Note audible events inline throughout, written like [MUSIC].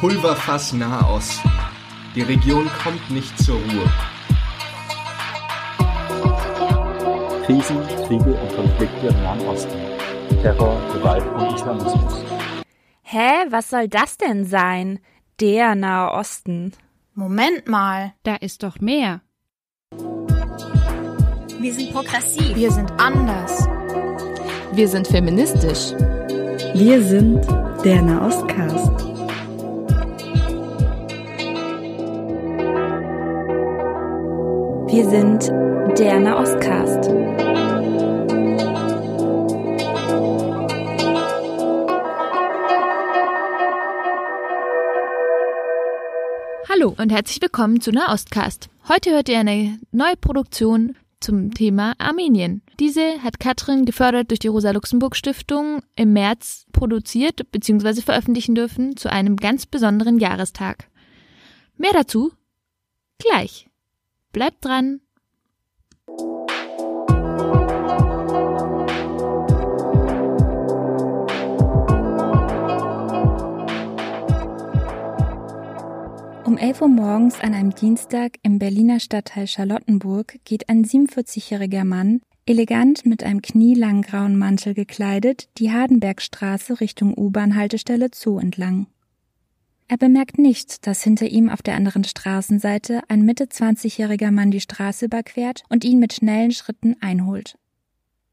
Pulverfass Nahost. Die Region kommt nicht zur Ruhe. Krisen, Kriege und Konflikte im Nahen Osten. Terror, Gewalt und Islamismus. Hä, was soll das denn sein? Der Nahe Osten. Moment mal. Da ist doch mehr. Wir sind progressiv. Wir sind anders. Wir sind feministisch. Wir sind der Nahostcast. Wir sind der Nahostcast. Hallo und herzlich willkommen zu Nahostcast. Heute hört ihr eine neue Produktion zum Thema Armenien. Diese hat Katrin gefördert durch die Rosa-Luxemburg-Stiftung im März produziert bzw. veröffentlichen dürfen zu einem ganz besonderen Jahrestag. Mehr dazu gleich. Bleibt dran! Um 11 Uhr morgens an einem Dienstag im Berliner Stadtteil Charlottenburg geht ein 47-jähriger Mann, elegant mit einem knielangen grauen Mantel gekleidet, die Hardenbergstraße Richtung U-Bahn-Haltestelle Zoo entlang. Er bemerkt nicht, dass hinter ihm auf der anderen Straßenseite ein Mitte 20-jähriger Mann die Straße überquert und ihn mit schnellen Schritten einholt.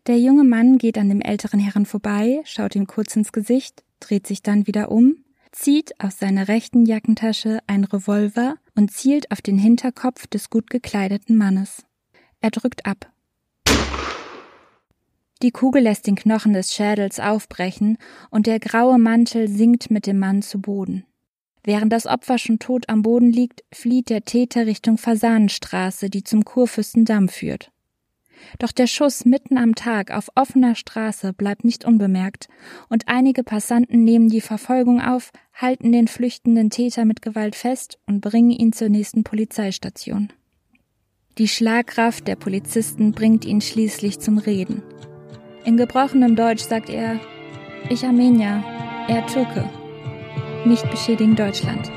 Der junge Mann geht an dem älteren Herrn vorbei, schaut ihm kurz ins Gesicht, dreht sich dann wieder um zieht aus seiner rechten Jackentasche ein Revolver und zielt auf den Hinterkopf des gut gekleideten Mannes. Er drückt ab. Die Kugel lässt den Knochen des Schädels aufbrechen und der graue Mantel sinkt mit dem Mann zu Boden. Während das Opfer schon tot am Boden liegt, flieht der Täter Richtung Fasanenstraße, die zum Kurfürstendamm führt. Doch der Schuss mitten am Tag auf offener Straße bleibt nicht unbemerkt, und einige Passanten nehmen die Verfolgung auf, halten den flüchtenden Täter mit Gewalt fest und bringen ihn zur nächsten Polizeistation. Die Schlagkraft der Polizisten bringt ihn schließlich zum Reden. In gebrochenem Deutsch sagt er Ich Armenier, er Türke. Nicht beschädigen Deutschland.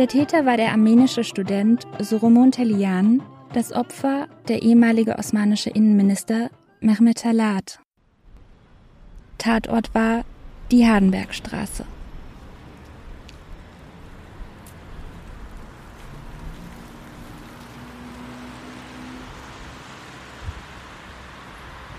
Der Täter war der armenische Student Soromon Telian, das Opfer der ehemalige osmanische Innenminister Mehmet Talat. Tatort war die Hardenbergstraße.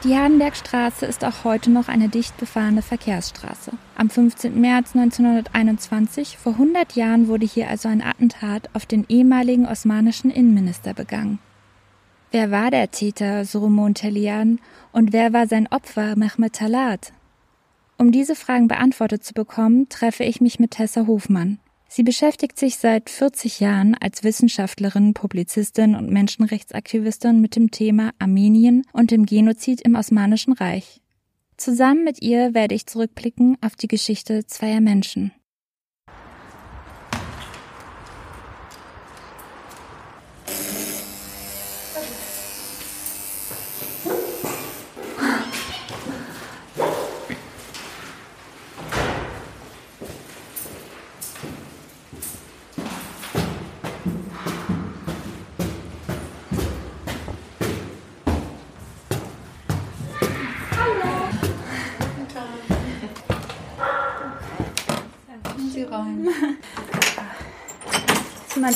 Die Hardenbergstraße ist auch heute noch eine dicht befahrene Verkehrsstraße. Am 15. März 1921, vor 100 Jahren, wurde hier also ein Attentat auf den ehemaligen osmanischen Innenminister begangen. Wer war der Täter Soromon Telian und wer war sein Opfer Mehmet Talat? Um diese Fragen beantwortet zu bekommen, treffe ich mich mit Tessa Hofmann. Sie beschäftigt sich seit 40 Jahren als Wissenschaftlerin, Publizistin und Menschenrechtsaktivistin mit dem Thema Armenien und dem Genozid im Osmanischen Reich. Zusammen mit ihr werde ich zurückblicken auf die Geschichte zweier Menschen.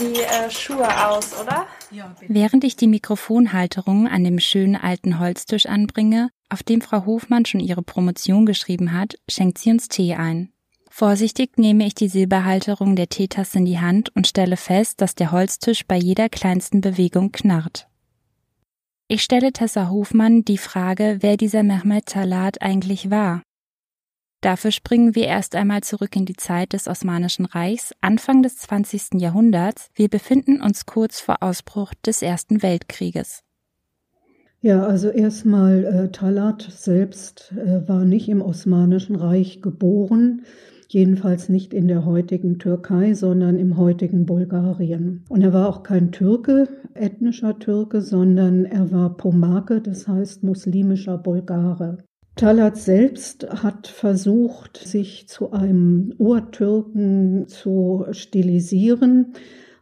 Mal die äh, Schuhe aus, oder? Ja, bitte. Während ich die Mikrofonhalterung an dem schönen alten Holztisch anbringe, auf dem Frau Hofmann schon ihre Promotion geschrieben hat, schenkt sie uns Tee ein. Vorsichtig nehme ich die Silberhalterung der Teetasse in die Hand und stelle fest, dass der Holztisch bei jeder kleinsten Bewegung knarrt. Ich stelle Tessa Hofmann die Frage, wer dieser Mehmet Talat eigentlich war. Dafür springen wir erst einmal zurück in die Zeit des Osmanischen Reichs, Anfang des 20. Jahrhunderts. Wir befinden uns kurz vor Ausbruch des Ersten Weltkrieges. Ja, also erstmal, äh, Talat selbst äh, war nicht im Osmanischen Reich geboren. jedenfalls nicht in der heutigen Türkei, sondern im heutigen Bulgarien. Und er war auch kein Türke, ethnischer Türke, sondern er war Pomake, das heißt muslimischer Bulgare. Talat selbst hat versucht, sich zu einem Urtürken zu stilisieren.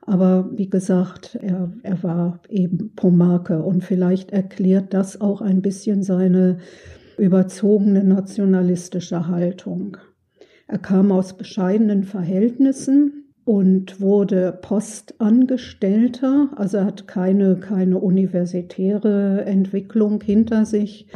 Aber wie gesagt, er, er war eben Pomake und vielleicht erklärt das auch ein bisschen seine überzogene nationalistische Haltung. Er kam aus bescheidenen Verhältnissen und wurde Postangestellter, also er hat keine, keine universitäre Entwicklung hinter sich,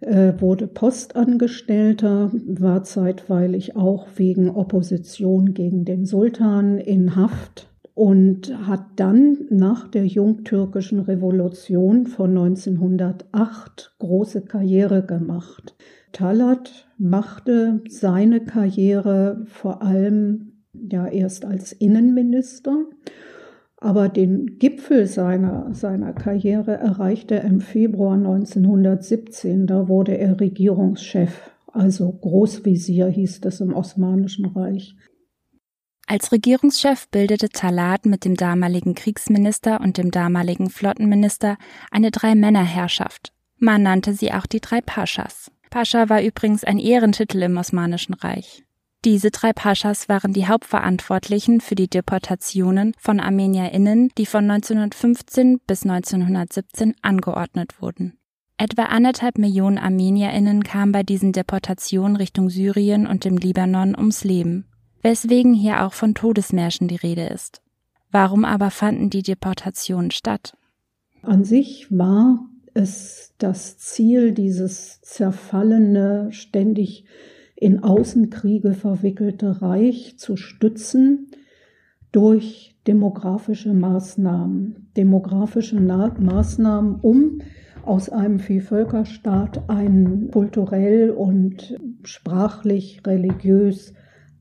wurde Postangestellter, war zeitweilig auch wegen Opposition gegen den Sultan in Haft und hat dann nach der jungtürkischen Revolution von 1908 große Karriere gemacht. Talat machte seine Karriere vor allem ja erst als Innenminister, aber den Gipfel seiner, seiner Karriere erreichte er im Februar 1917. Da wurde er Regierungschef, also Großvisier hieß das im Osmanischen Reich. Als Regierungschef bildete Talat mit dem damaligen Kriegsminister und dem damaligen Flottenminister eine Drei-Männer-Herrschaft. Man nannte sie auch die drei Paschas. Pascha war übrigens ein Ehrentitel im Osmanischen Reich. Diese drei Paschas waren die Hauptverantwortlichen für die Deportationen von ArmenierInnen, die von 1915 bis 1917 angeordnet wurden. Etwa anderthalb Millionen ArmenierInnen kamen bei diesen Deportationen Richtung Syrien und dem Libanon ums Leben weswegen hier auch von Todesmärschen die Rede ist. Warum aber fanden die Deportationen statt? An sich war es das Ziel, dieses zerfallene, ständig in Außenkriege verwickelte Reich zu stützen durch demografische Maßnahmen. Demografische Maßnahmen, um aus einem Vielvölkerstaat einen kulturell und sprachlich, religiös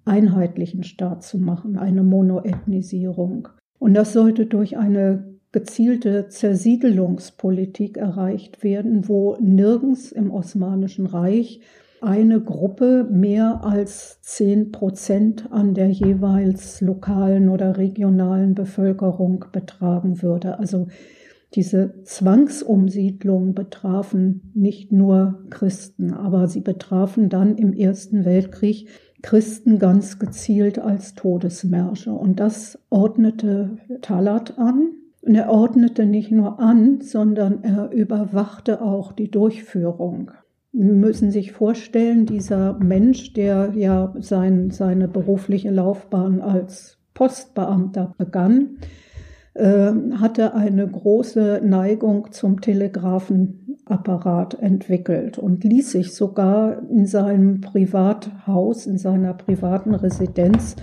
einheitlichen Staat zu machen, eine Monoethnisierung. Und das sollte durch eine gezielte Zersiedelungspolitik erreicht werden, wo nirgends im Osmanischen Reich eine Gruppe mehr als zehn Prozent an der jeweils lokalen oder regionalen Bevölkerung betragen würde. Also diese Zwangsumsiedlungen betrafen nicht nur Christen, aber sie betrafen dann im Ersten Weltkrieg Christen ganz gezielt als Todesmärsche. Und das ordnete Talat an. Und er ordnete nicht nur an, sondern er überwachte auch die Durchführung. Müssen sich vorstellen, dieser Mensch, der ja sein, seine berufliche Laufbahn als Postbeamter begann, äh, hatte eine große Neigung zum Telegrafenapparat entwickelt und ließ sich sogar in seinem Privathaus, in seiner privaten Residenz,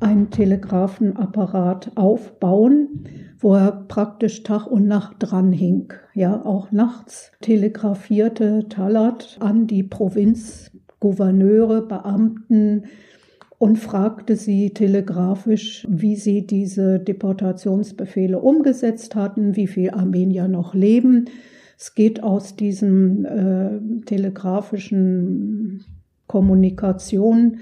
einen Telegrafenapparat aufbauen, wo er praktisch Tag und Nacht dran hing. Ja, auch nachts telegrafierte Talat an die Provinzgouverneure, Beamten, und fragte sie telegrafisch, wie sie diese Deportationsbefehle umgesetzt hatten, wie viele Armenier noch leben. Es geht aus diesen äh, telegrafischen Kommunikation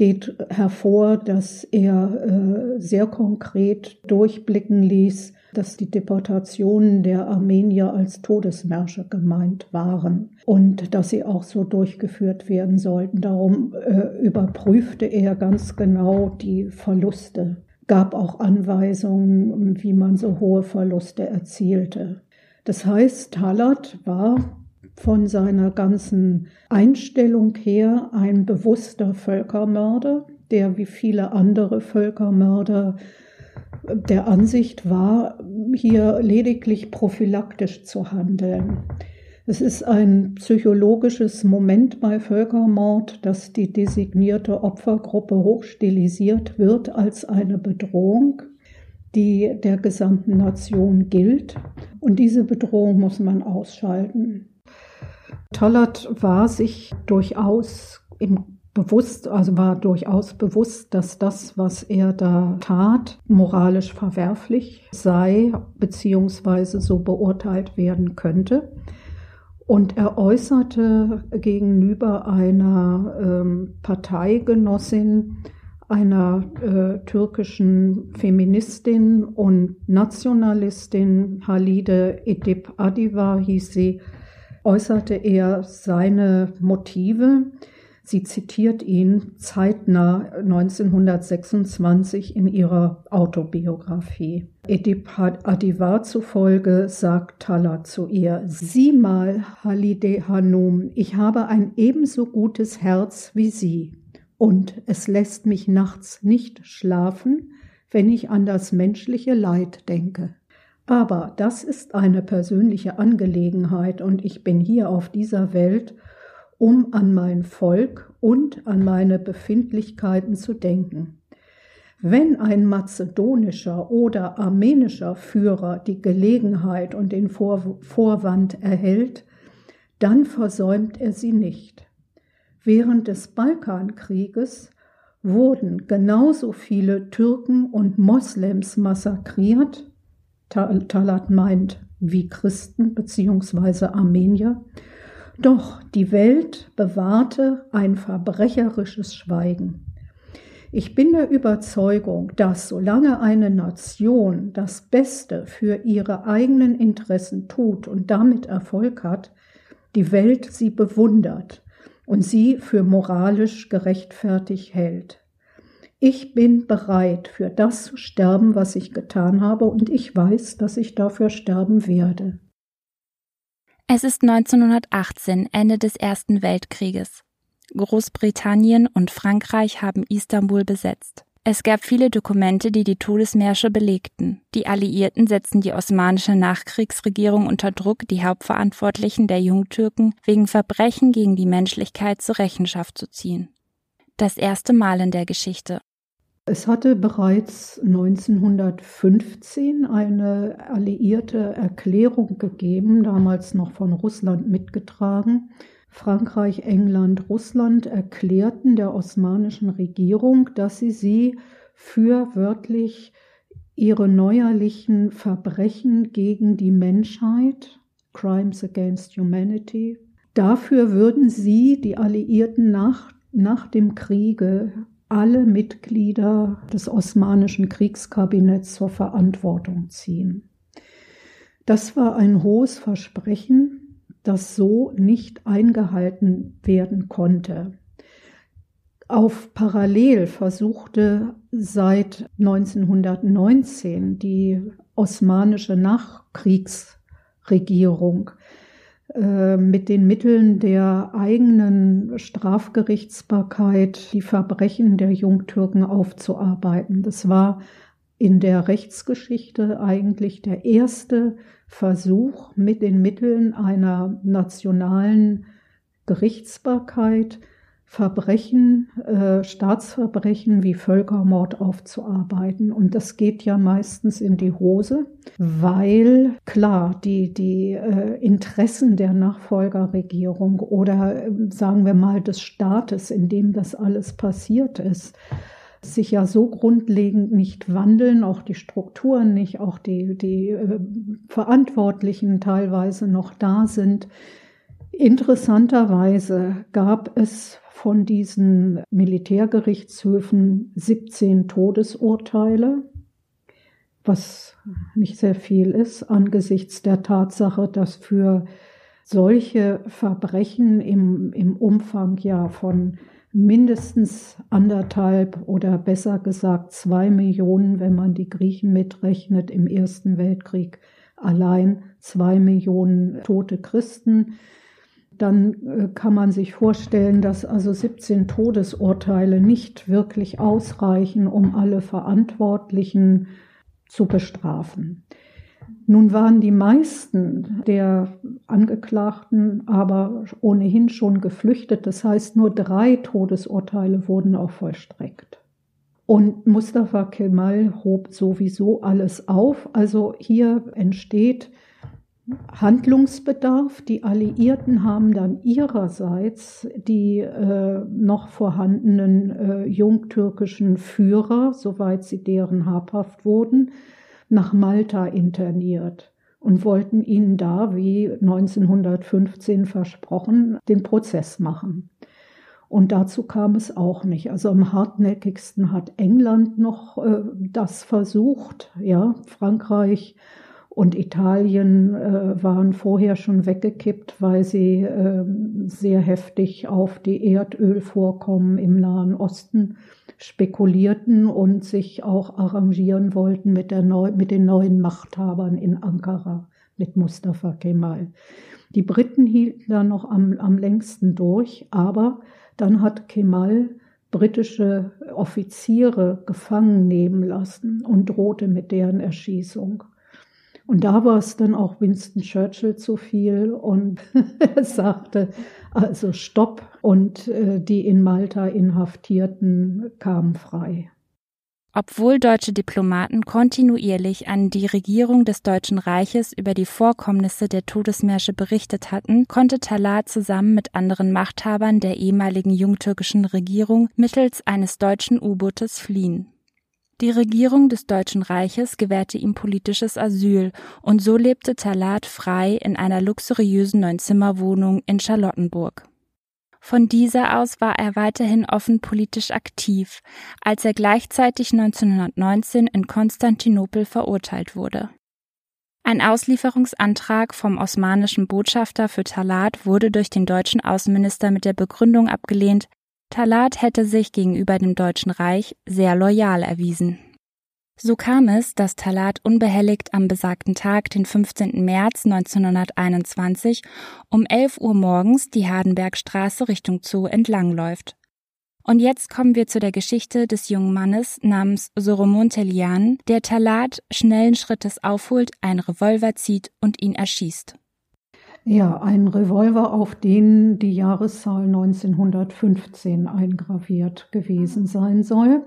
geht hervor, dass er äh, sehr konkret durchblicken ließ, dass die Deportationen der Armenier als Todesmärsche gemeint waren und dass sie auch so durchgeführt werden sollten. Darum äh, überprüfte er ganz genau die Verluste, gab auch Anweisungen, wie man so hohe Verluste erzielte. Das heißt, Talat war von seiner ganzen Einstellung her ein bewusster Völkermörder, der wie viele andere Völkermörder der Ansicht war, hier lediglich prophylaktisch zu handeln. Es ist ein psychologisches Moment bei Völkermord, dass die designierte Opfergruppe hochstilisiert wird als eine Bedrohung, die der gesamten Nation gilt. Und diese Bedrohung muss man ausschalten. Talat war sich durchaus im bewusst, also war durchaus bewusst, dass das, was er da tat, moralisch verwerflich sei, beziehungsweise so beurteilt werden könnte. Und er äußerte gegenüber einer ähm, Parteigenossin, einer äh, türkischen Feministin und Nationalistin, Halide Edip Adiva hieß sie, äußerte er seine Motive. Sie zitiert ihn zeitnah 1926 in ihrer Autobiografie. Edip Adivar zufolge sagt Talat zu ihr, Sieh mal, Halide Hanum, ich habe ein ebenso gutes Herz wie Sie und es lässt mich nachts nicht schlafen, wenn ich an das menschliche Leid denke. Aber das ist eine persönliche Angelegenheit und ich bin hier auf dieser Welt, um an mein Volk und an meine Befindlichkeiten zu denken. Wenn ein mazedonischer oder armenischer Führer die Gelegenheit und den Vorwand erhält, dann versäumt er sie nicht. Während des Balkankrieges wurden genauso viele Türken und Moslems massakriert, Talat meint wie Christen bzw. Armenier, doch die Welt bewahrte ein verbrecherisches Schweigen. Ich bin der Überzeugung, dass solange eine Nation das Beste für ihre eigenen Interessen tut und damit Erfolg hat, die Welt sie bewundert und sie für moralisch gerechtfertigt hält. Ich bin bereit, für das zu sterben, was ich getan habe, und ich weiß, dass ich dafür sterben werde. Es ist 1918, Ende des Ersten Weltkrieges. Großbritannien und Frankreich haben Istanbul besetzt. Es gab viele Dokumente, die die Todesmärsche belegten. Die Alliierten setzten die osmanische Nachkriegsregierung unter Druck, die Hauptverantwortlichen der Jungtürken wegen Verbrechen gegen die Menschlichkeit zur Rechenschaft zu ziehen. Das erste Mal in der Geschichte. Es hatte bereits 1915 eine alliierte Erklärung gegeben, damals noch von Russland mitgetragen, Frankreich, England, Russland erklärten der osmanischen Regierung, dass sie sie für wörtlich ihre neuerlichen Verbrechen gegen die Menschheit, Crimes against Humanity, dafür würden sie, die Alliierten, nach, nach dem Kriege alle Mitglieder des osmanischen Kriegskabinetts zur Verantwortung ziehen. Das war ein hohes Versprechen, das so nicht eingehalten werden konnte. Auf parallel versuchte seit 1919 die osmanische Nachkriegsregierung mit den Mitteln der eigenen Strafgerichtsbarkeit die Verbrechen der Jungtürken aufzuarbeiten. Das war in der Rechtsgeschichte eigentlich der erste Versuch, mit den Mitteln einer nationalen Gerichtsbarkeit Verbrechen, äh, Staatsverbrechen wie Völkermord aufzuarbeiten. Und das geht ja meistens in die Hose, weil klar, die, die äh, Interessen der Nachfolgerregierung oder äh, sagen wir mal des Staates, in dem das alles passiert ist, sich ja so grundlegend nicht wandeln, auch die Strukturen nicht, auch die, die äh, Verantwortlichen teilweise noch da sind. Interessanterweise gab es von diesen Militärgerichtshöfen 17 Todesurteile, was nicht sehr viel ist angesichts der Tatsache, dass für solche Verbrechen im, im Umfang ja von mindestens anderthalb oder besser gesagt zwei Millionen, wenn man die Griechen mitrechnet, im Ersten Weltkrieg allein zwei Millionen tote Christen. Dann äh, kann man sich vorstellen, dass also 17 Todesurteile nicht wirklich ausreichen, um alle Verantwortlichen zu bestrafen. Nun waren die meisten der Angeklagten aber ohnehin schon geflüchtet. Das heißt, nur drei Todesurteile wurden auch vollstreckt. Und Mustafa Kemal hob sowieso alles auf. Also hier entsteht Handlungsbedarf. Die Alliierten haben dann ihrerseits die äh, noch vorhandenen äh, jungtürkischen Führer, soweit sie deren habhaft wurden, nach Malta interniert. und wollten ihnen da, wie 1915 versprochen, den Prozess machen. Und dazu kam es auch nicht. Also am hartnäckigsten hat England noch äh, das versucht. Ja, Frankreich und Italien äh, waren vorher schon weggekippt, weil sie äh, sehr heftig auf die Erdölvorkommen im Nahen Osten spekulierten und sich auch arrangieren wollten mit, der neu, mit den neuen Machthabern in Ankara, mit Mustafa Kemal. Die Briten hielten da noch am, am längsten durch, aber dann hat Kemal britische Offiziere gefangen nehmen lassen und drohte mit deren Erschießung. Und da war es dann auch Winston Churchill zu viel und [LAUGHS] er sagte, also Stopp und äh, die in Malta Inhaftierten kamen frei. Obwohl deutsche Diplomaten kontinuierlich an die Regierung des Deutschen Reiches über die Vorkommnisse der Todesmärsche berichtet hatten, konnte Talat zusammen mit anderen Machthabern der ehemaligen jungtürkischen Regierung mittels eines deutschen U-Bootes fliehen. Die Regierung des Deutschen Reiches gewährte ihm politisches Asyl und so lebte Talat frei in einer luxuriösen Neunzimmerwohnung in Charlottenburg. Von dieser aus war er weiterhin offen politisch aktiv, als er gleichzeitig 1919 in Konstantinopel verurteilt wurde. Ein Auslieferungsantrag vom osmanischen Botschafter für Talat wurde durch den deutschen Außenminister mit der Begründung abgelehnt, Talat hätte sich gegenüber dem Deutschen Reich sehr loyal erwiesen. So kam es, dass Talat unbehelligt am besagten Tag, den 15. März 1921, um 11 Uhr morgens die Hardenbergstraße Richtung Zoo entlangläuft. Und jetzt kommen wir zu der Geschichte des jungen Mannes namens Soromon Telian, der Talat schnellen Schrittes aufholt, einen Revolver zieht und ihn erschießt. Ja, ein Revolver, auf den die Jahreszahl 1915 eingraviert gewesen sein soll.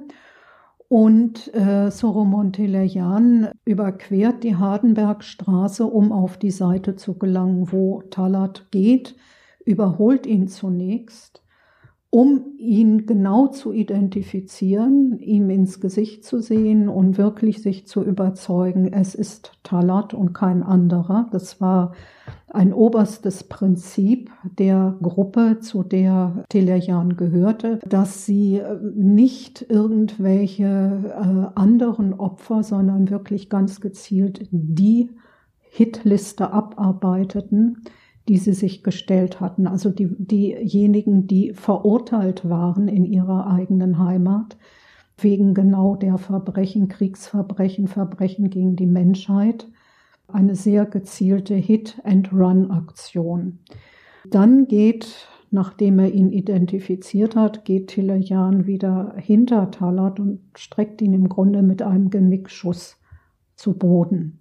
Und äh, Soromon Telejan überquert die Hardenbergstraße, um auf die Seite zu gelangen, wo Talat geht, überholt ihn zunächst, um ihn genau zu identifizieren, ihm ins Gesicht zu sehen und wirklich sich zu überzeugen, es ist Talat und kein anderer. Das war ein oberstes Prinzip der Gruppe, zu der Telejan gehörte, dass sie äh, nicht irgendwelche äh, anderen Opfer, sondern wirklich ganz gezielt die Hitliste abarbeiteten, die sie sich gestellt hatten. Also die, diejenigen, die verurteilt waren in ihrer eigenen Heimat wegen genau der Verbrechen, Kriegsverbrechen, Verbrechen gegen die Menschheit eine sehr gezielte Hit-and-Run-Aktion. Dann geht, nachdem er ihn identifiziert hat, geht Tilejan wieder hinter Talat und streckt ihn im Grunde mit einem Genickschuss zu Boden.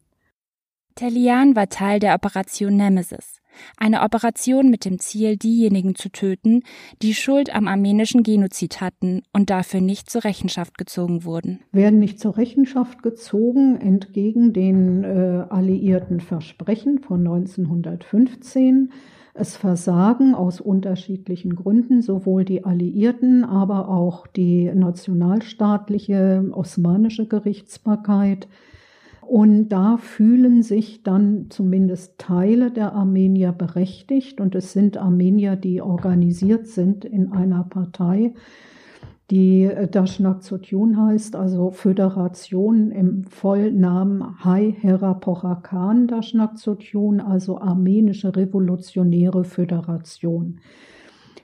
Telian war Teil der Operation Nemesis, eine Operation mit dem Ziel, diejenigen zu töten, die Schuld am armenischen Genozid hatten und dafür nicht zur Rechenschaft gezogen wurden. Werden nicht zur Rechenschaft gezogen, entgegen den äh, alliierten Versprechen von 1915. Es versagen aus unterschiedlichen Gründen sowohl die Alliierten, aber auch die nationalstaatliche osmanische Gerichtsbarkeit und da fühlen sich dann zumindest Teile der Armenier berechtigt. Und es sind Armenier, die organisiert sind in einer Partei, die Dashnak Zotun heißt, also Föderation im Vollnamen Hai Herapochakan Dashnak Zotun, also Armenische Revolutionäre Föderation.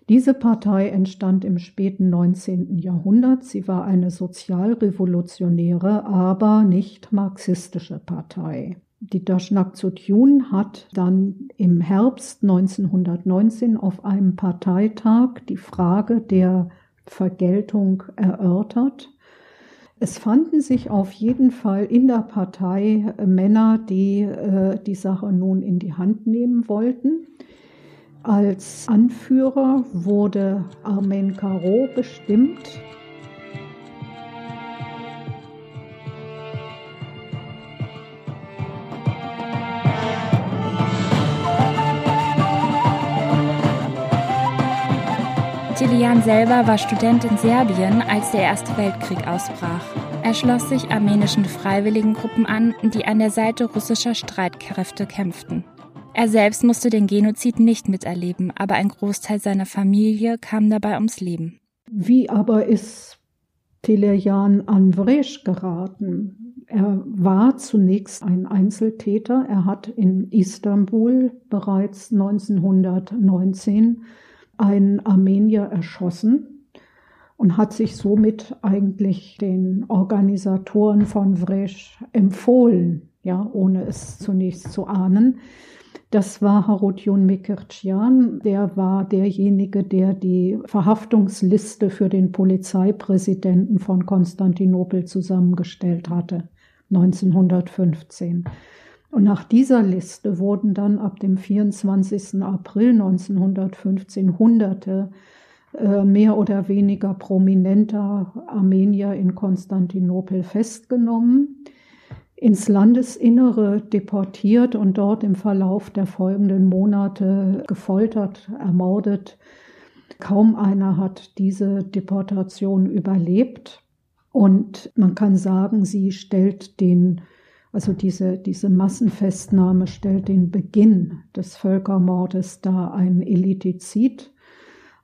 Diese Partei entstand im späten 19. Jahrhundert. Sie war eine sozialrevolutionäre, aber nicht marxistische Partei. Die Dashnak Tsun hat dann im Herbst 1919 auf einem Parteitag die Frage der Vergeltung erörtert. Es fanden sich auf jeden Fall in der Partei Männer, die äh, die Sache nun in die Hand nehmen wollten. Als Anführer wurde Armen Caro bestimmt. Tilian selber war Student in Serbien, als der Erste Weltkrieg ausbrach. Er schloss sich armenischen Freiwilligengruppen an, die an der Seite russischer Streitkräfte kämpften. Er selbst musste den Genozid nicht miterleben, aber ein Großteil seiner Familie kam dabei ums Leben. Wie aber ist Telejan an Vresch geraten? Er war zunächst ein Einzeltäter. Er hat in Istanbul bereits 1919 einen Armenier erschossen und hat sich somit eigentlich den Organisatoren von Vresch empfohlen, ja, ohne es zunächst zu ahnen. Das war Harutjun Mikircian, der war derjenige, der die Verhaftungsliste für den Polizeipräsidenten von Konstantinopel zusammengestellt hatte, 1915. Und nach dieser Liste wurden dann ab dem 24. April 1915 Hunderte äh, mehr oder weniger prominenter Armenier in Konstantinopel festgenommen ins Landesinnere deportiert und dort im Verlauf der folgenden Monate gefoltert, ermordet. Kaum einer hat diese Deportation überlebt. Und man kann sagen, sie stellt den, also diese, diese Massenfestnahme stellt den Beginn des Völkermordes dar, ein Elitizid,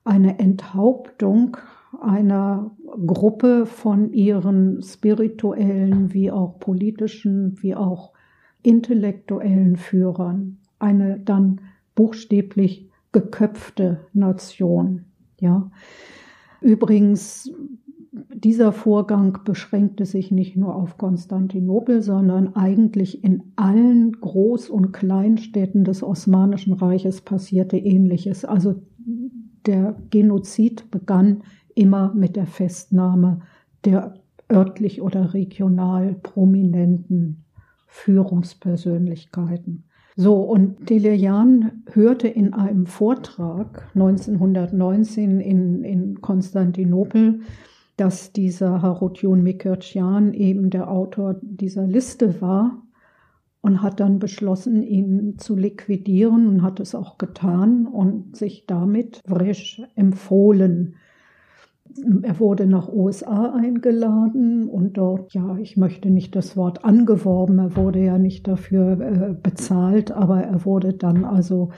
eine Enthauptung einer Gruppe von ihren spirituellen wie auch politischen wie auch intellektuellen Führern, eine dann buchstäblich geköpfte Nation. Ja. Übrigens, dieser Vorgang beschränkte sich nicht nur auf Konstantinopel, sondern eigentlich in allen Groß- und Kleinstädten des Osmanischen Reiches passierte Ähnliches. Also der Genozid begann immer mit der Festnahme der örtlich oder regional prominenten Führungspersönlichkeiten. So, und Telejan hörte in einem Vortrag 1919 in, in Konstantinopel, dass dieser Harutjun Mikircian eben der Autor dieser Liste war und hat dann beschlossen, ihn zu liquidieren und hat es auch getan und sich damit Vresch empfohlen. Er wurde nach USA eingeladen und dort, ja, ich möchte nicht das Wort angeworben, er wurde ja nicht dafür äh, bezahlt, aber er wurde dann also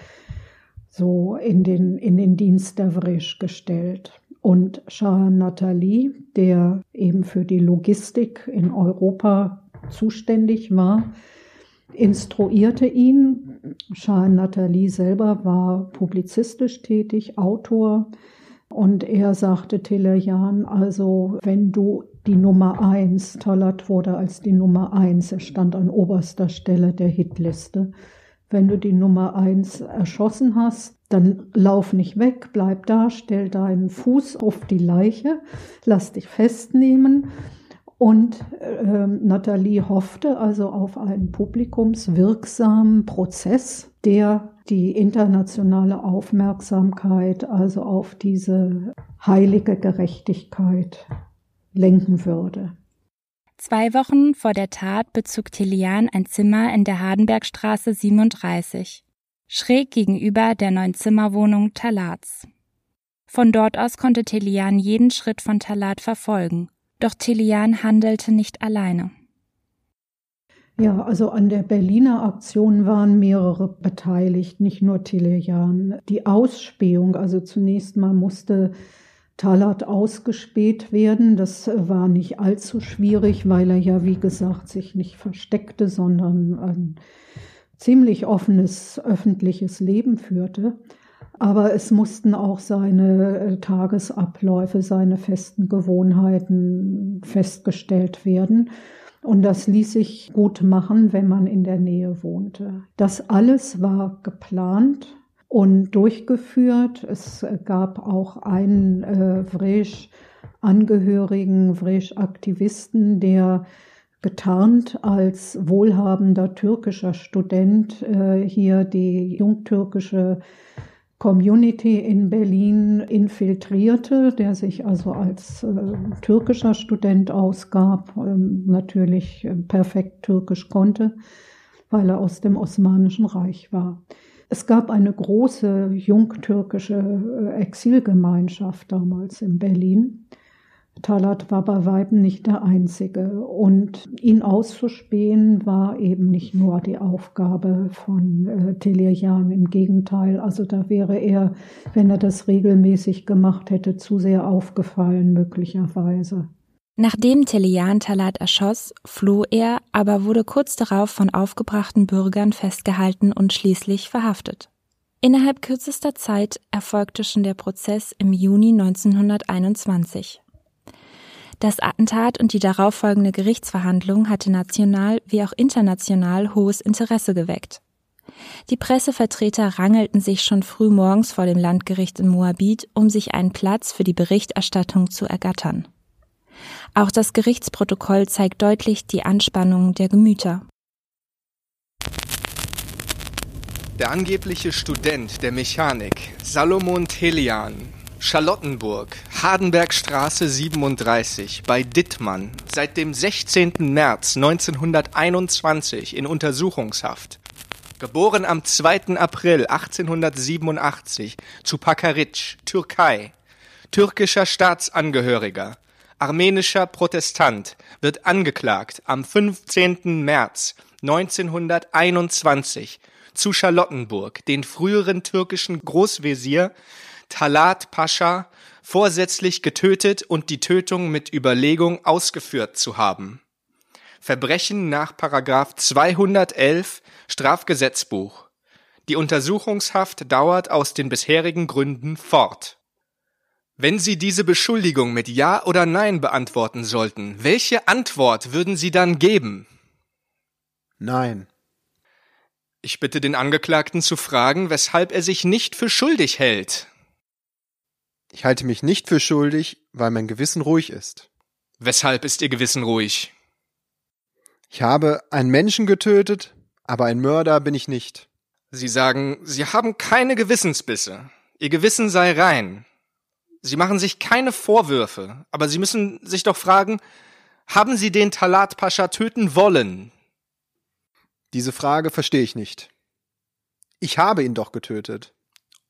so in den, in den Dienst der Vresch gestellt. Und Shah Nathalie, der eben für die Logistik in Europa zuständig war, instruierte ihn. Shah Nathalie selber war publizistisch tätig, Autor, und er sagte Telejan, also wenn du die Nummer eins, Talat wurde als die Nummer eins, er stand an oberster Stelle der Hitliste. Wenn du die Nummer eins erschossen hast, dann lauf nicht weg, bleib da, stell deinen Fuß auf die Leiche, lass dich festnehmen. Und äh, Nathalie hoffte also auf einen publikumswirksamen Prozess, der die internationale Aufmerksamkeit also auf diese heilige Gerechtigkeit lenken würde. Zwei Wochen vor der Tat bezog Tilian ein Zimmer in der Hardenbergstraße 37, schräg gegenüber der Neunzimmerwohnung Talats. Von dort aus konnte Tilian jeden Schritt von Talat verfolgen, doch Tilian handelte nicht alleine. Ja, also an der Berliner Aktion waren mehrere beteiligt, nicht nur Telejan. Die Ausspähung, also zunächst mal musste Talat ausgespäht werden. Das war nicht allzu schwierig, weil er ja, wie gesagt, sich nicht versteckte, sondern ein ziemlich offenes öffentliches Leben führte. Aber es mussten auch seine äh, Tagesabläufe, seine festen Gewohnheiten festgestellt werden. Und das ließ sich gut machen, wenn man in der Nähe wohnte. Das alles war geplant und durchgeführt. Es gab auch einen äh, Vresch-Angehörigen, Vresch-Aktivisten, der getarnt als wohlhabender türkischer Student äh, hier die jungtürkische Community in Berlin infiltrierte, der sich also als äh, türkischer Student ausgab, ähm, natürlich äh, perfekt türkisch konnte, weil er aus dem Osmanischen Reich war. Es gab eine große jungtürkische äh, Exilgemeinschaft damals in Berlin. Talat war bei Weiben nicht der Einzige. Und ihn auszuspähen war eben nicht nur die Aufgabe von äh, Telejan. Im Gegenteil, also da wäre er, wenn er das regelmäßig gemacht hätte, zu sehr aufgefallen, möglicherweise. Nachdem Telejan Talat erschoss, floh er, aber wurde kurz darauf von aufgebrachten Bürgern festgehalten und schließlich verhaftet. Innerhalb kürzester Zeit erfolgte schon der Prozess im Juni 1921. Das Attentat und die darauffolgende Gerichtsverhandlung hatte national wie auch international hohes Interesse geweckt. Die Pressevertreter rangelten sich schon früh morgens vor dem Landgericht in Moabit, um sich einen Platz für die Berichterstattung zu ergattern. Auch das Gerichtsprotokoll zeigt deutlich die Anspannung der Gemüter. Der angebliche Student der Mechanik, Salomon Telian, Charlottenburg, Hardenbergstraße 37 bei Dittmann, seit dem 16. März 1921 in Untersuchungshaft. Geboren am 2. April 1887 zu Pakaritsch, Türkei. Türkischer Staatsangehöriger, armenischer Protestant, wird angeklagt am 15. März 1921 zu Charlottenburg, den früheren türkischen Großwesir Talat Pascha vorsätzlich getötet und die Tötung mit Überlegung ausgeführt zu haben. Verbrechen nach Paragraph 211 Strafgesetzbuch. Die Untersuchungshaft dauert aus den bisherigen Gründen fort. Wenn Sie diese Beschuldigung mit Ja oder Nein beantworten sollten, welche Antwort würden Sie dann geben? Nein. Ich bitte den Angeklagten zu fragen, weshalb er sich nicht für schuldig hält. Ich halte mich nicht für schuldig, weil mein Gewissen ruhig ist. Weshalb ist Ihr Gewissen ruhig? Ich habe einen Menschen getötet, aber ein Mörder bin ich nicht. Sie sagen, Sie haben keine Gewissensbisse. Ihr Gewissen sei rein. Sie machen sich keine Vorwürfe, aber Sie müssen sich doch fragen, haben Sie den Talat Pascha töten wollen? Diese Frage verstehe ich nicht. Ich habe ihn doch getötet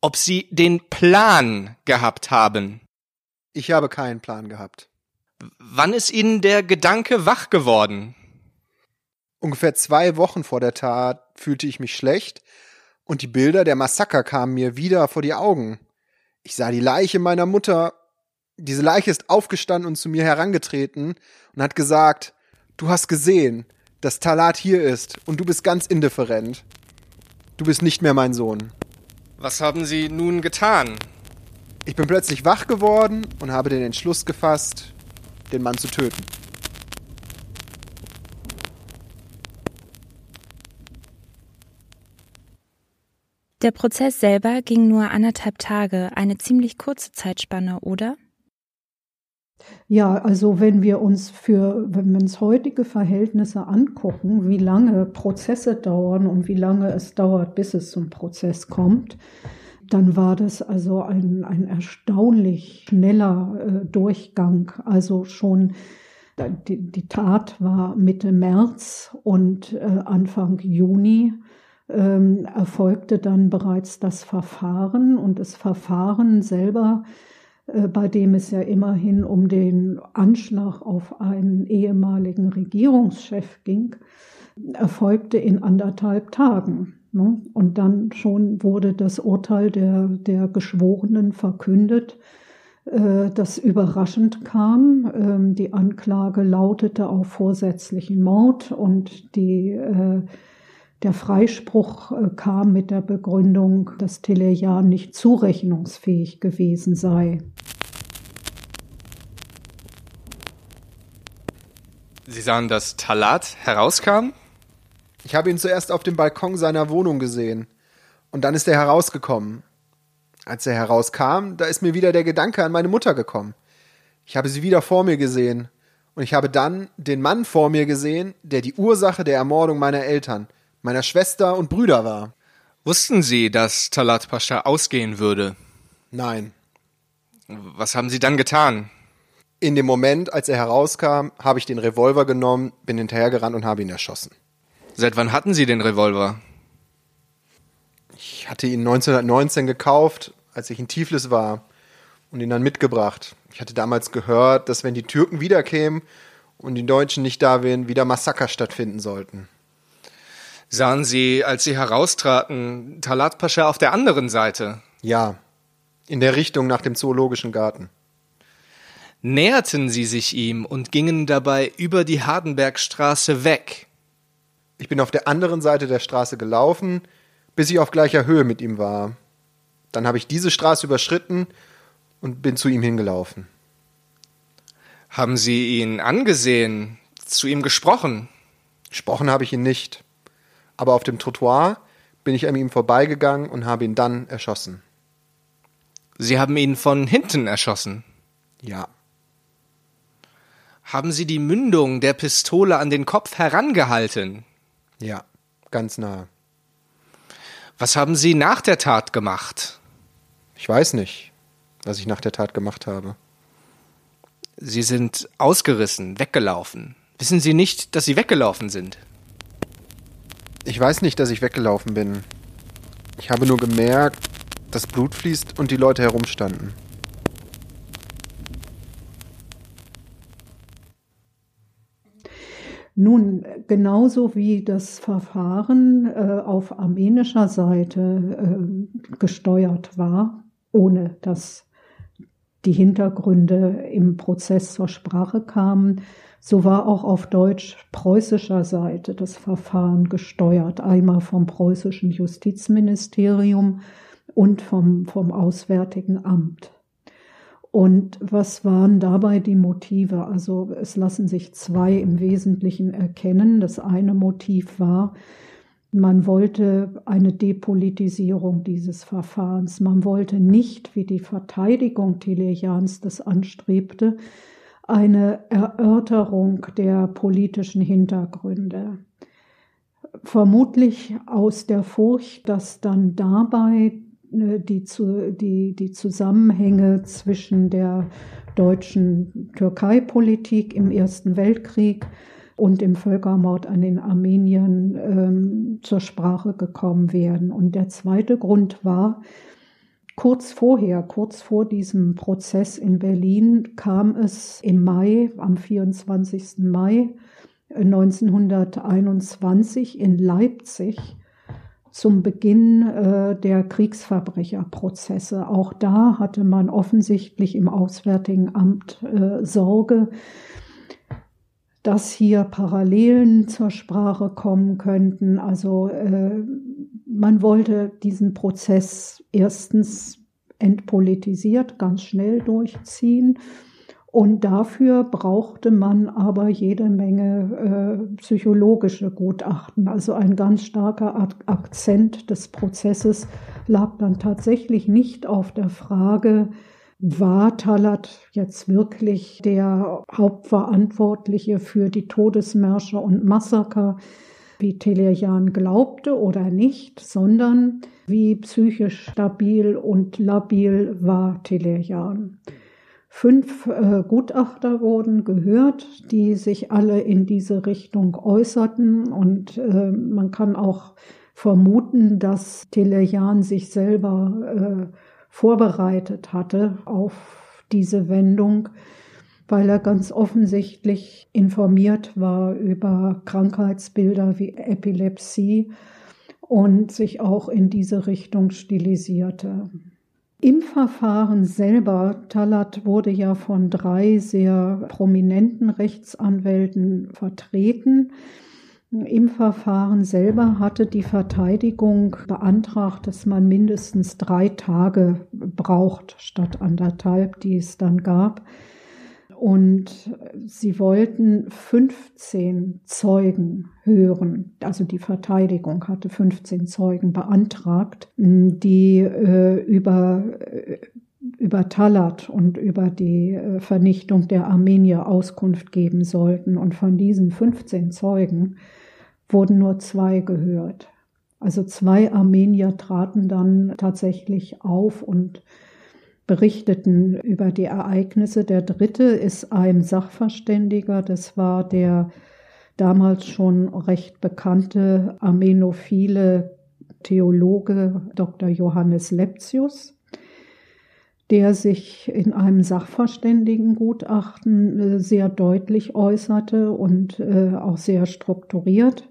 ob Sie den Plan gehabt haben. Ich habe keinen Plan gehabt. Wann ist Ihnen der Gedanke wach geworden? Ungefähr zwei Wochen vor der Tat fühlte ich mich schlecht und die Bilder der Massaker kamen mir wieder vor die Augen. Ich sah die Leiche meiner Mutter. Diese Leiche ist aufgestanden und zu mir herangetreten und hat gesagt, du hast gesehen, dass Talat hier ist und du bist ganz indifferent. Du bist nicht mehr mein Sohn. Was haben Sie nun getan? Ich bin plötzlich wach geworden und habe den Entschluss gefasst, den Mann zu töten. Der Prozess selber ging nur anderthalb Tage, eine ziemlich kurze Zeitspanne, oder? Ja, also wenn wir uns für, wenn wir uns heutige Verhältnisse angucken, wie lange Prozesse dauern und wie lange es dauert, bis es zum Prozess kommt, dann war das also ein, ein erstaunlich schneller äh, Durchgang. Also schon die, die, Tat war Mitte März und äh, Anfang Juni ähm, erfolgte dann bereits das Verfahren und das Verfahren selber bei dem es ja immerhin um den Anschlag auf einen ehemaligen Regierungschef ging, erfolgte in anderthalb Tagen. Ne? Und dann schon wurde das Urteil der, der Geschworenen verkündet, äh, das überraschend kam. Ähm, die Anklage lautete auf vorsätzlichen Mord und die, äh, der Freispruch kam mit der Begründung, dass Telejan nicht zurechnungsfähig gewesen sei. Sie sahen, dass Talat herauskam? Ich habe ihn zuerst auf dem Balkon seiner Wohnung gesehen. Und dann ist er herausgekommen. Als er herauskam, da ist mir wieder der Gedanke an meine Mutter gekommen. Ich habe sie wieder vor mir gesehen. Und ich habe dann den Mann vor mir gesehen, der die Ursache der Ermordung meiner Eltern, meiner Schwester und Brüder war. Wussten Sie, dass Talat Pascha ausgehen würde? Nein. Was haben Sie dann getan? In dem Moment, als er herauskam, habe ich den Revolver genommen, bin hinterhergerannt und habe ihn erschossen. Seit wann hatten Sie den Revolver? Ich hatte ihn 1919 gekauft, als ich in Tiflis war und ihn dann mitgebracht. Ich hatte damals gehört, dass wenn die Türken wiederkämen und die Deutschen nicht da wären, wieder Massaker stattfinden sollten. Sahen Sie, als Sie heraustraten, Talat Pascha auf der anderen Seite? Ja, in der Richtung nach dem Zoologischen Garten. Näherten Sie sich ihm und gingen dabei über die Hardenbergstraße weg. Ich bin auf der anderen Seite der Straße gelaufen, bis ich auf gleicher Höhe mit ihm war. Dann habe ich diese Straße überschritten und bin zu ihm hingelaufen. Haben Sie ihn angesehen, zu ihm gesprochen? Gesprochen habe ich ihn nicht. Aber auf dem Trottoir bin ich an ihm vorbeigegangen und habe ihn dann erschossen. Sie haben ihn von hinten erschossen? Ja. Haben Sie die Mündung der Pistole an den Kopf herangehalten? Ja, ganz nah. Was haben Sie nach der Tat gemacht? Ich weiß nicht, was ich nach der Tat gemacht habe. Sie sind ausgerissen, weggelaufen. Wissen Sie nicht, dass Sie weggelaufen sind? Ich weiß nicht, dass ich weggelaufen bin. Ich habe nur gemerkt, dass Blut fließt und die Leute herumstanden. Nun, genauso wie das Verfahren äh, auf armenischer Seite äh, gesteuert war, ohne dass die Hintergründe im Prozess zur Sprache kamen, so war auch auf deutsch-preußischer Seite das Verfahren gesteuert, einmal vom preußischen Justizministerium und vom, vom Auswärtigen Amt. Und was waren dabei die Motive? Also es lassen sich zwei im Wesentlichen erkennen. Das eine Motiv war, man wollte eine Depolitisierung dieses Verfahrens. Man wollte nicht, wie die Verteidigung Telejans das anstrebte, eine Erörterung der politischen Hintergründe. Vermutlich aus der Furcht, dass dann dabei Ne, die, die, die Zusammenhänge zwischen der deutschen Türkei-Politik im Ersten Weltkrieg und dem Völkermord an den Armeniern ähm, zur Sprache gekommen wären. Und der zweite Grund war, kurz vorher, kurz vor diesem Prozess in Berlin, kam es im Mai, am 24. Mai 1921 in Leipzig zum Beginn äh, der Kriegsverbrecherprozesse. Auch da hatte man offensichtlich im Auswärtigen Amt äh, Sorge, dass hier Parallelen zur Sprache kommen könnten. Also äh, man wollte diesen Prozess erstens entpolitisiert, ganz schnell durchziehen und dafür brauchte man aber jede Menge äh, psychologische Gutachten. Also ein ganz starker Akzent des Prozesses lag dann tatsächlich nicht auf der Frage, war Talat jetzt wirklich der Hauptverantwortliche für die Todesmärsche und Massaker, wie Telejan glaubte oder nicht, sondern wie psychisch stabil und labil war Telejan. Fünf äh, Gutachter wurden gehört, die sich alle in diese Richtung äußerten. Und äh, man kann auch vermuten, dass Telejan sich selber äh, vorbereitet hatte auf diese Wendung, weil er ganz offensichtlich informiert war über Krankheitsbilder wie Epilepsie und sich auch in diese Richtung stilisierte. Im Verfahren selber, Talat wurde ja von drei sehr prominenten Rechtsanwälten vertreten. Im Verfahren selber hatte die Verteidigung beantragt, dass man mindestens drei Tage braucht statt anderthalb, die es dann gab. Und sie wollten 15 Zeugen hören. Also die Verteidigung hatte 15 Zeugen beantragt, die äh, über, äh, über Talat und über die äh, Vernichtung der Armenier Auskunft geben sollten. Und von diesen 15 Zeugen wurden nur zwei gehört. Also zwei Armenier traten dann tatsächlich auf und berichteten über die Ereignisse. Der dritte ist ein Sachverständiger, das war der damals schon recht bekannte armenophile Theologe Dr. Johannes Lepsius, der sich in einem Sachverständigengutachten äh, sehr deutlich äußerte und äh, auch sehr strukturiert.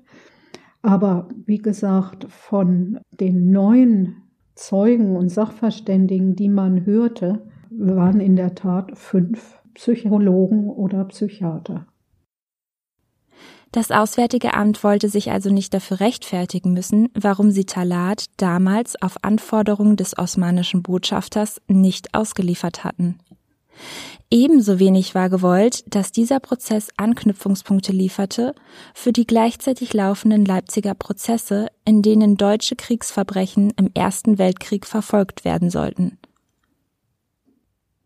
Aber wie gesagt, von den neuen Zeugen und Sachverständigen, die man hörte, waren in der Tat fünf Psychologen oder Psychiater. Das Auswärtige Amt wollte sich also nicht dafür rechtfertigen müssen, warum sie Talat damals auf Anforderung des osmanischen Botschafters nicht ausgeliefert hatten. Ebenso wenig war gewollt, dass dieser Prozess Anknüpfungspunkte lieferte für die gleichzeitig laufenden Leipziger Prozesse, in denen deutsche Kriegsverbrechen im Ersten Weltkrieg verfolgt werden sollten.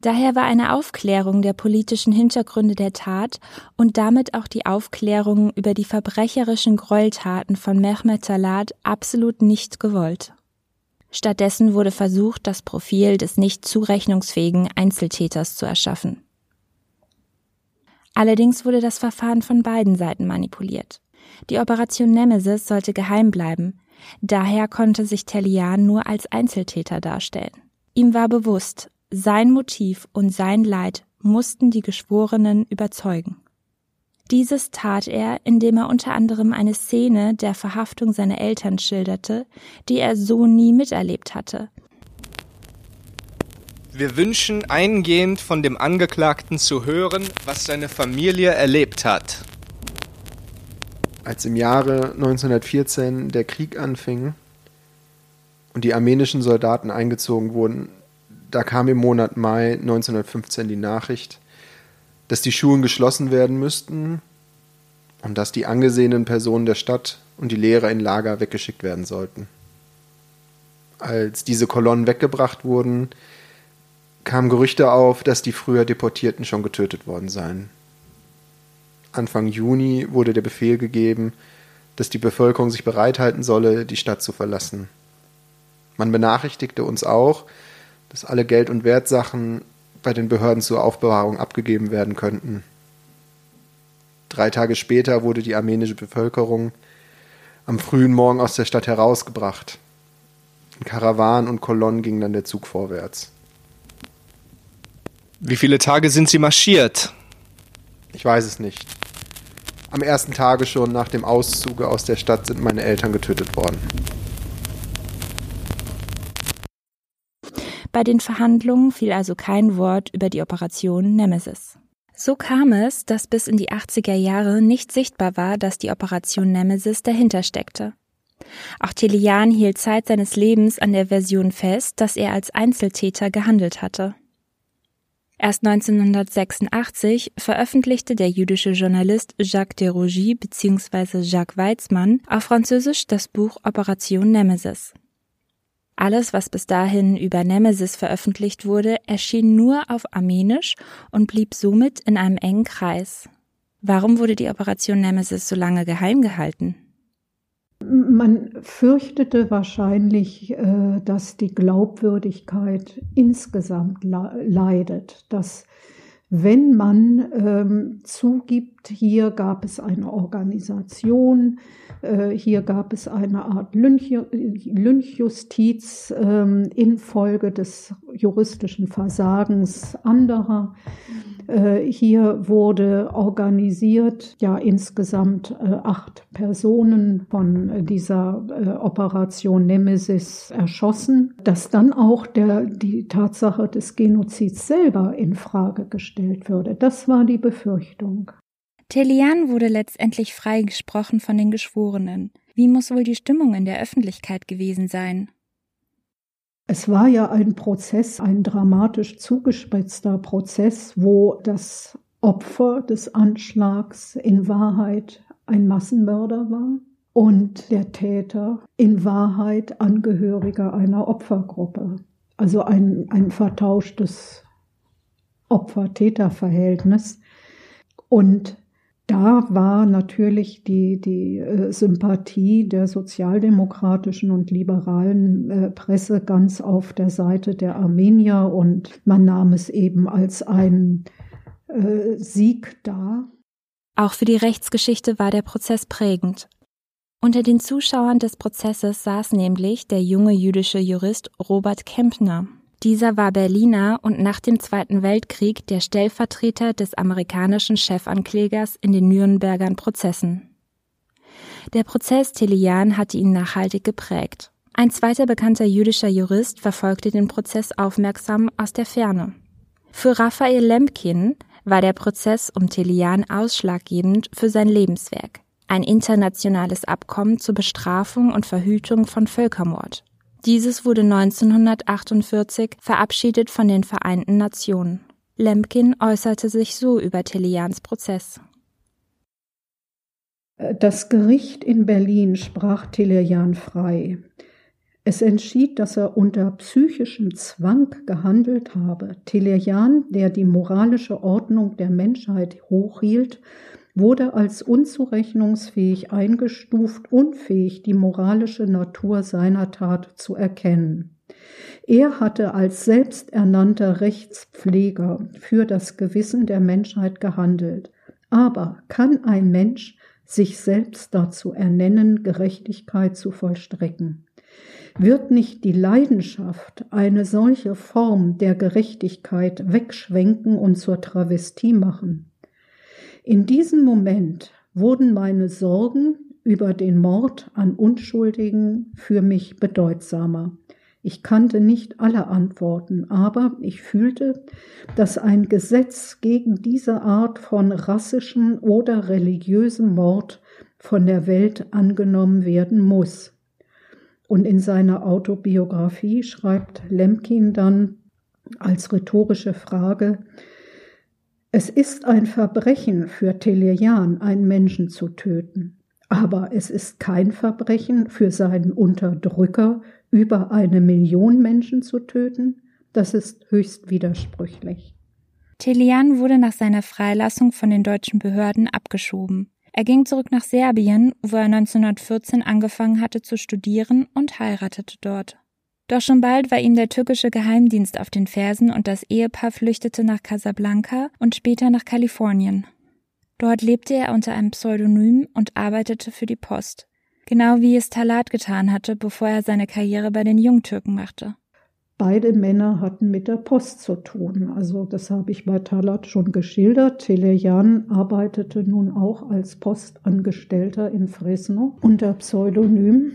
Daher war eine Aufklärung der politischen Hintergründe der Tat und damit auch die Aufklärung über die verbrecherischen Gräueltaten von Mehmet Talat absolut nicht gewollt. Stattdessen wurde versucht, das Profil des nicht zurechnungsfähigen Einzeltäters zu erschaffen. Allerdings wurde das Verfahren von beiden Seiten manipuliert. Die Operation Nemesis sollte geheim bleiben, daher konnte sich Tellian nur als Einzeltäter darstellen. Ihm war bewusst, sein Motiv und sein Leid mussten die Geschworenen überzeugen. Dieses tat er, indem er unter anderem eine Szene der Verhaftung seiner Eltern schilderte, die er so nie miterlebt hatte. Wir wünschen eingehend von dem Angeklagten zu hören, was seine Familie erlebt hat. Als im Jahre 1914 der Krieg anfing und die armenischen Soldaten eingezogen wurden, da kam im Monat Mai 1915 die Nachricht, dass die Schulen geschlossen werden müssten und dass die angesehenen Personen der Stadt und die Lehrer in Lager weggeschickt werden sollten. Als diese Kolonnen weggebracht wurden, kamen Gerüchte auf, dass die früher Deportierten schon getötet worden seien. Anfang Juni wurde der Befehl gegeben, dass die Bevölkerung sich bereithalten solle, die Stadt zu verlassen. Man benachrichtigte uns auch, dass alle Geld- und Wertsachen bei den Behörden zur Aufbewahrung abgegeben werden könnten. Drei Tage später wurde die armenische Bevölkerung am frühen Morgen aus der Stadt herausgebracht. In Karawanen und Kolonnen ging dann der Zug vorwärts. Wie viele Tage sind Sie marschiert? Ich weiß es nicht. Am ersten Tage schon nach dem Auszug aus der Stadt sind meine Eltern getötet worden. Bei den Verhandlungen fiel also kein Wort über die Operation Nemesis. So kam es, dass bis in die 80er Jahre nicht sichtbar war, dass die Operation Nemesis dahinter steckte. Auch Telejan hielt Zeit seines Lebens an der Version fest, dass er als Einzeltäter gehandelt hatte. Erst 1986 veröffentlichte der jüdische Journalist Jacques Derogy bzw. Jacques Weizmann auf Französisch das Buch Operation Nemesis. Alles, was bis dahin über Nemesis veröffentlicht wurde, erschien nur auf Armenisch und blieb somit in einem engen Kreis. Warum wurde die Operation Nemesis so lange geheim gehalten? Man fürchtete wahrscheinlich, äh, dass die Glaubwürdigkeit insgesamt leidet, dass wenn man ähm, zugibt, hier gab es eine Organisation, äh, hier gab es eine Art Lynch, Lynchjustiz ähm, infolge des juristischen Versagens anderer. Äh, hier wurde organisiert, ja insgesamt äh, acht Personen von dieser Operation Nemesis erschossen, dass dann auch der, die Tatsache des Genozids selber in Frage gestellt würde. Das war die Befürchtung. Telian wurde letztendlich freigesprochen von den Geschworenen. Wie muss wohl die Stimmung in der Öffentlichkeit gewesen sein? Es war ja ein Prozess, ein dramatisch zugespitzter Prozess, wo das Opfer des Anschlags in Wahrheit ein Massenmörder war und der Täter in Wahrheit Angehöriger einer Opfergruppe. Also ein, ein vertauschtes Opfer-Täter-Verhältnis. Und da war natürlich die, die äh, Sympathie der sozialdemokratischen und liberalen äh, Presse ganz auf der Seite der Armenier und man nahm es eben als einen äh, Sieg dar. Auch für die Rechtsgeschichte war der Prozess prägend. Unter den Zuschauern des Prozesses saß nämlich der junge jüdische Jurist Robert Kempner. Dieser war Berliner und nach dem Zweiten Weltkrieg der Stellvertreter des amerikanischen Chefanklägers in den Nürnbergern Prozessen. Der Prozess Telejan hatte ihn nachhaltig geprägt. Ein zweiter bekannter jüdischer Jurist verfolgte den Prozess aufmerksam aus der Ferne. Für Raphael Lemkin war der Prozess um Telejan ausschlaggebend für sein Lebenswerk, ein internationales Abkommen zur Bestrafung und Verhütung von Völkermord. Dieses wurde 1948 verabschiedet von den Vereinten Nationen. Lemkin äußerte sich so über Telejans Prozess. Das Gericht in Berlin sprach Telejan frei. Es entschied, dass er unter psychischem Zwang gehandelt habe. Telejan, der die moralische Ordnung der Menschheit hochhielt, wurde als unzurechnungsfähig eingestuft, unfähig, die moralische Natur seiner Tat zu erkennen. Er hatte als selbsternannter Rechtspfleger für das Gewissen der Menschheit gehandelt. Aber kann ein Mensch sich selbst dazu ernennen, Gerechtigkeit zu vollstrecken? Wird nicht die Leidenschaft eine solche Form der Gerechtigkeit wegschwenken und zur Travestie machen? In diesem Moment wurden meine Sorgen über den Mord an Unschuldigen für mich bedeutsamer. Ich kannte nicht alle Antworten, aber ich fühlte, dass ein Gesetz gegen diese Art von rassischen oder religiösem Mord von der Welt angenommen werden muss. Und in seiner Autobiografie schreibt Lemkin dann als rhetorische Frage, es ist ein Verbrechen für Telejan, einen Menschen zu töten. Aber es ist kein Verbrechen für seinen Unterdrücker, über eine Million Menschen zu töten. Das ist höchst widersprüchlich. Telejan wurde nach seiner Freilassung von den deutschen Behörden abgeschoben. Er ging zurück nach Serbien, wo er 1914 angefangen hatte zu studieren und heiratete dort. Doch schon bald war ihm der türkische Geheimdienst auf den Fersen und das Ehepaar flüchtete nach Casablanca und später nach Kalifornien. Dort lebte er unter einem Pseudonym und arbeitete für die Post, genau wie es Talat getan hatte, bevor er seine Karriere bei den Jungtürken machte. Beide Männer hatten mit der Post zu tun. Also das habe ich bei Talat schon geschildert. Telejan arbeitete nun auch als Postangestellter in Fresno unter Pseudonym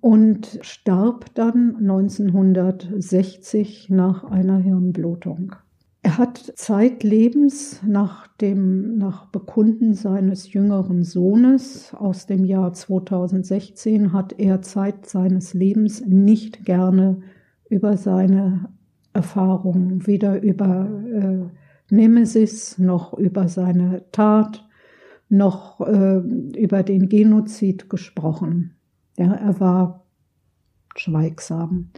und starb dann 1960 nach einer Hirnblutung. Er hat zeitlebens nach dem, nach Bekunden seines jüngeren Sohnes aus dem Jahr 2016 hat er Zeit seines Lebens nicht gerne über seine Erfahrungen, weder über äh, Nemesis noch über seine Tat noch äh, über den Genozid gesprochen. Ja, er war schweigsam.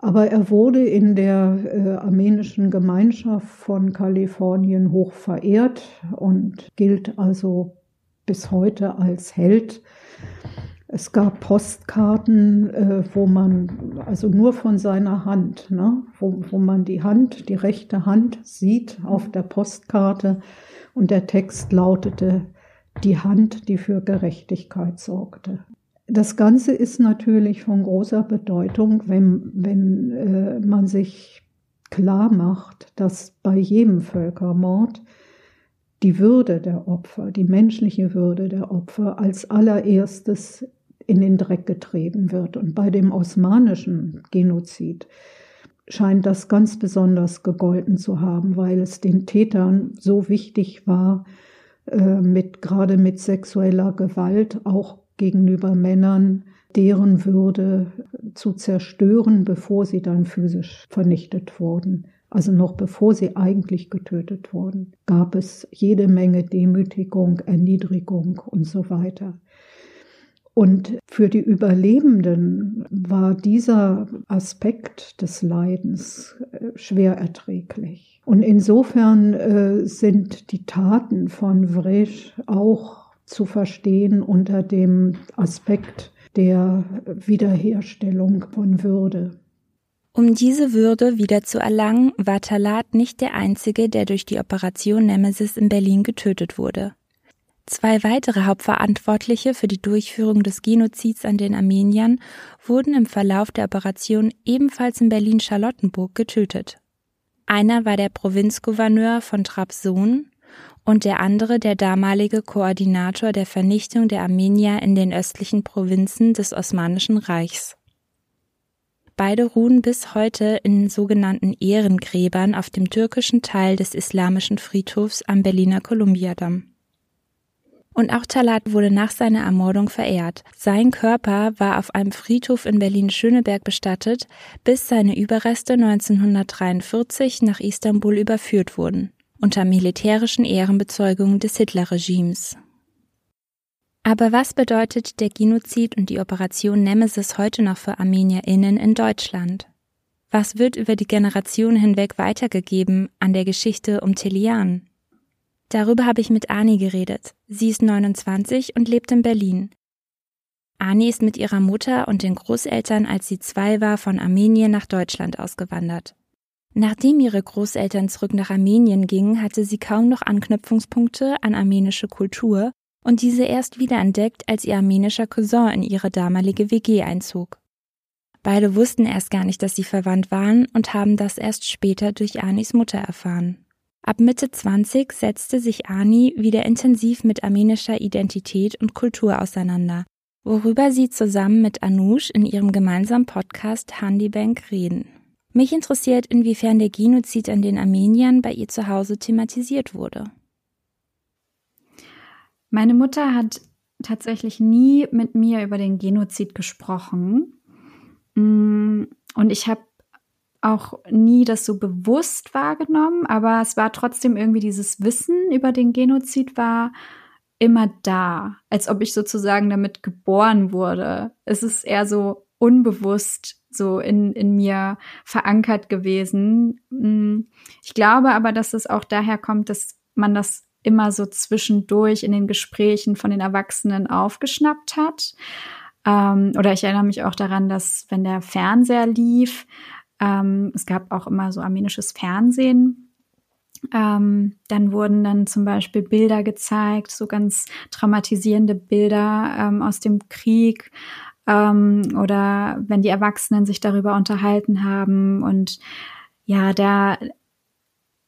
Aber er wurde in der äh, armenischen Gemeinschaft von Kalifornien hoch verehrt und gilt also bis heute als Held. Es gab Postkarten, äh, wo man, also nur von seiner Hand, ne, wo, wo man die Hand, die rechte Hand sieht auf der Postkarte und der Text lautete, die Hand, die für Gerechtigkeit sorgte. Das Ganze ist natürlich von großer Bedeutung, wenn, wenn äh, man sich klar macht, dass bei jedem Völkermord die Würde der Opfer, die menschliche Würde der Opfer als allererstes in den Dreck getreten wird. Und bei dem osmanischen Genozid scheint das ganz besonders gegolten zu haben, weil es den Tätern so wichtig war, äh, mit, gerade mit sexueller Gewalt auch gegenüber Männern, deren Würde zu zerstören, bevor sie dann physisch vernichtet wurden. Also noch bevor sie eigentlich getötet wurden, gab es jede Menge Demütigung, Erniedrigung und so weiter. Und für die Überlebenden war dieser Aspekt des Leidens äh, schwer erträglich. Und insofern äh, sind die Taten von Vresch auch zu verstehen unter dem Aspekt der Wiederherstellung von Würde. Um diese Würde wieder zu erlangen, war Talat nicht der Einzige, der durch die Operation Nemesis in Berlin getötet wurde. Zwei weitere Hauptverantwortliche für die Durchführung des Genozids an den Armeniern wurden im Verlauf der Operation ebenfalls in Berlin-Charlottenburg getötet. Einer war der Provinzgouverneur von Trabzon und der andere der damalige Koordinator der Vernichtung der Armenier in den östlichen Provinzen des Osmanischen Reichs. Beide ruhen bis heute in sogenannten Ehrengräbern auf dem türkischen Teil des islamischen Friedhofs am Berliner Kolumbiadamm. Und auch Talat wurde nach seiner Ermordung verehrt. Sein Körper war auf einem Friedhof in Berlin-Schöneberg bestattet, bis seine Überreste 1943 nach Istanbul überführt wurden, unter militärischen Ehrenbezeugungen des Hitlerregimes. Aber was bedeutet der Genozid und die Operation Nemesis heute noch für ArmenierInnen in Deutschland? Was wird über die Generationen hinweg weitergegeben an der Geschichte um Telian? Darüber habe ich mit Ani geredet. Sie ist 29 und lebt in Berlin. Ani ist mit ihrer Mutter und den Großeltern, als sie zwei war, von Armenien nach Deutschland ausgewandert. Nachdem ihre Großeltern zurück nach Armenien gingen, hatte sie kaum noch Anknüpfungspunkte an armenische Kultur und diese erst wiederentdeckt, als ihr armenischer Cousin in ihre damalige WG einzog. Beide wussten erst gar nicht, dass sie verwandt waren und haben das erst später durch Anis Mutter erfahren. Ab Mitte 20 setzte sich Ani wieder intensiv mit armenischer Identität und Kultur auseinander, worüber sie zusammen mit Anush in ihrem gemeinsamen Podcast Handybank reden. Mich interessiert, inwiefern der Genozid an den Armeniern bei ihr zu Hause thematisiert wurde. Meine Mutter hat tatsächlich nie mit mir über den Genozid gesprochen. Mm, und ich habe auch nie das so bewusst wahrgenommen, aber es war trotzdem irgendwie dieses Wissen über den Genozid war immer da, als ob ich sozusagen damit geboren wurde. Es ist eher so unbewusst so in, in mir verankert gewesen. Mm, ich glaube aber, dass es auch daher kommt, dass man das immer so zwischendurch in den Gesprächen von den Erwachsenen aufgeschnappt hat. Ähm, oder ich erinnere mich auch daran, dass wenn der Fernseher lief, ähm, es gab auch immer so armenisches Fernsehen. Ähm, dann wurden dann zum Beispiel Bilder gezeigt, so ganz traumatisierende Bilder ähm, aus dem Krieg ähm, oder wenn die Erwachsenen sich darüber unterhalten haben und ja, der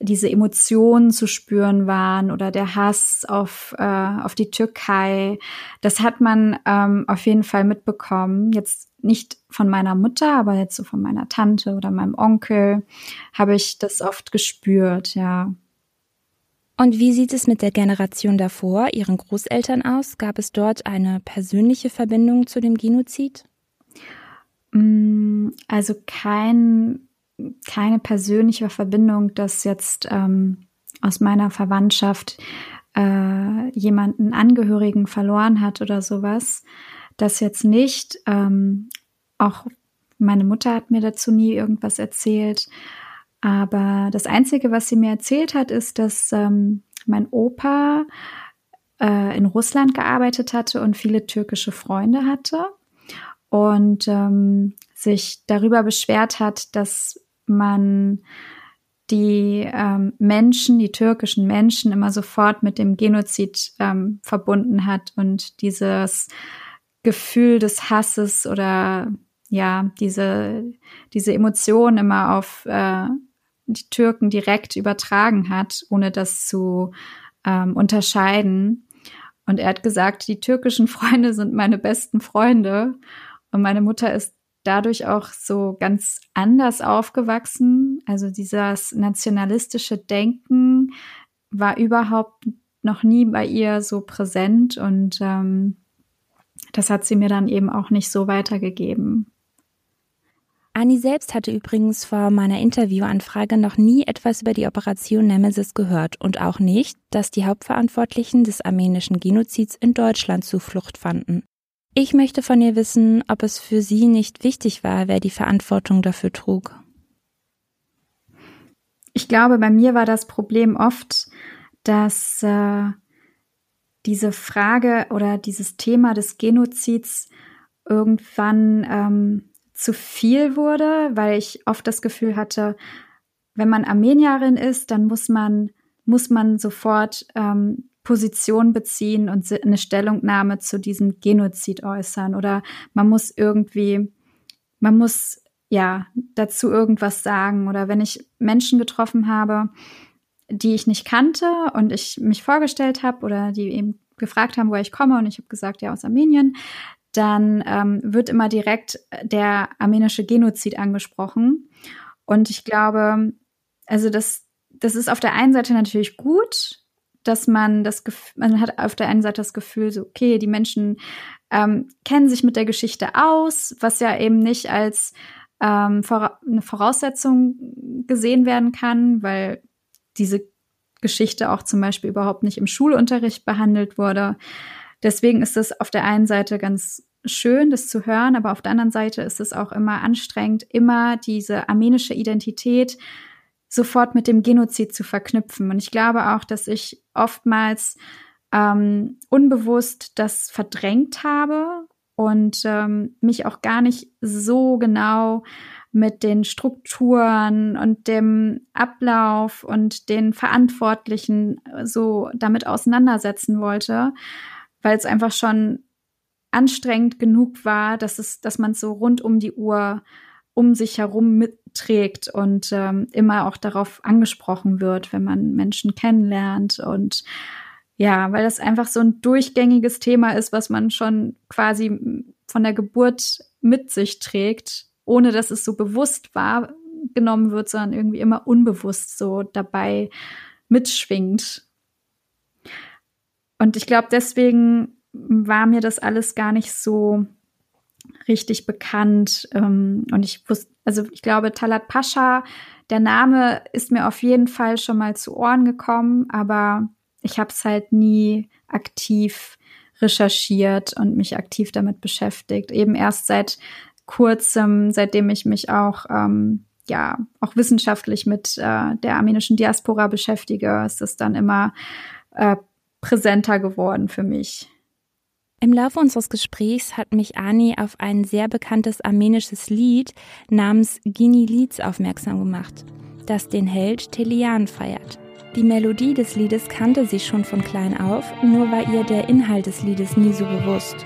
diese Emotionen zu spüren waren oder der Hass auf, äh, auf die Türkei. Das hat man ähm, auf jeden Fall mitbekommen. Jetzt nicht von meiner Mutter, aber jetzt so von meiner Tante oder meinem Onkel habe ich das oft gespürt, ja. Und wie sieht es mit der Generation davor, ihren Großeltern aus? Gab es dort eine persönliche Verbindung zu dem Genozid? Mm, also kein keine persönliche Verbindung, dass jetzt ähm, aus meiner Verwandtschaft äh, jemanden Angehörigen verloren hat oder sowas. Das jetzt nicht. Ähm, auch meine Mutter hat mir dazu nie irgendwas erzählt. Aber das Einzige, was sie mir erzählt hat, ist, dass ähm, mein Opa äh, in Russland gearbeitet hatte und viele türkische Freunde hatte und ähm, sich darüber beschwert hat, dass man die ähm, Menschen, die türkischen Menschen immer sofort mit dem Genozid ähm, verbunden hat und dieses Gefühl des Hasses oder ja, diese, diese Emotion immer auf äh, die Türken direkt übertragen hat, ohne das zu ähm, unterscheiden. Und er hat gesagt, die türkischen Freunde sind meine besten Freunde. Und meine Mutter ist dadurch auch so ganz anders aufgewachsen. Also dieses nationalistische Denken war überhaupt noch nie bei ihr so präsent und ähm, das hat sie mir dann eben auch nicht so weitergegeben. Anni selbst hatte übrigens vor meiner Interviewanfrage noch nie etwas über die Operation Nemesis gehört und auch nicht, dass die Hauptverantwortlichen des armenischen Genozids in Deutschland Zuflucht fanden. Ich möchte von ihr wissen, ob es für sie nicht wichtig war, wer die Verantwortung dafür trug. Ich glaube, bei mir war das Problem oft, dass äh, diese Frage oder dieses Thema des Genozids irgendwann ähm, zu viel wurde, weil ich oft das Gefühl hatte, wenn man Armenierin ist, dann muss man muss man sofort ähm, Position beziehen und eine Stellungnahme zu diesem Genozid äußern oder man muss irgendwie, man muss ja dazu irgendwas sagen oder wenn ich Menschen getroffen habe, die ich nicht kannte und ich mich vorgestellt habe oder die eben gefragt haben, woher ich komme und ich habe gesagt, ja aus Armenien, dann ähm, wird immer direkt der armenische Genozid angesprochen und ich glaube, also das das ist auf der einen Seite natürlich gut, dass man das Gefühl, man hat auf der einen Seite das Gefühl, so, okay, die Menschen ähm, kennen sich mit der Geschichte aus, was ja eben nicht als ähm, eine Voraussetzung gesehen werden kann, weil diese Geschichte auch zum Beispiel überhaupt nicht im Schulunterricht behandelt wurde. Deswegen ist es auf der einen Seite ganz schön, das zu hören, aber auf der anderen Seite ist es auch immer anstrengend, immer diese armenische Identität sofort mit dem Genozid zu verknüpfen. Und ich glaube auch, dass ich oftmals ähm, unbewusst das verdrängt habe und ähm, mich auch gar nicht so genau mit den Strukturen und dem Ablauf und den Verantwortlichen so damit auseinandersetzen wollte, weil es einfach schon anstrengend genug war, dass es, dass man so rund um die Uhr um sich herum mitträgt und ähm, immer auch darauf angesprochen wird, wenn man Menschen kennenlernt und ja, weil das einfach so ein durchgängiges Thema ist, was man schon quasi von der Geburt mit sich trägt, ohne dass es so bewusst wahrgenommen wird, sondern irgendwie immer unbewusst so dabei mitschwingt. Und ich glaube, deswegen war mir das alles gar nicht so richtig bekannt. Ähm, und ich wusste, also ich glaube, Talat Pascha, der Name ist mir auf jeden Fall schon mal zu Ohren gekommen, aber ich habe es halt nie aktiv recherchiert und mich aktiv damit beschäftigt. Eben erst seit kurzem, seitdem ich mich auch ähm, ja auch wissenschaftlich mit äh, der armenischen Diaspora beschäftige, ist es dann immer äh, präsenter geworden für mich. Im Laufe unseres Gesprächs hat mich Ani auf ein sehr bekanntes armenisches Lied namens Gini Lieds aufmerksam gemacht, das den Held Telian feiert. Die Melodie des Liedes kannte sie schon von klein auf, nur war ihr der Inhalt des Liedes nie so bewusst.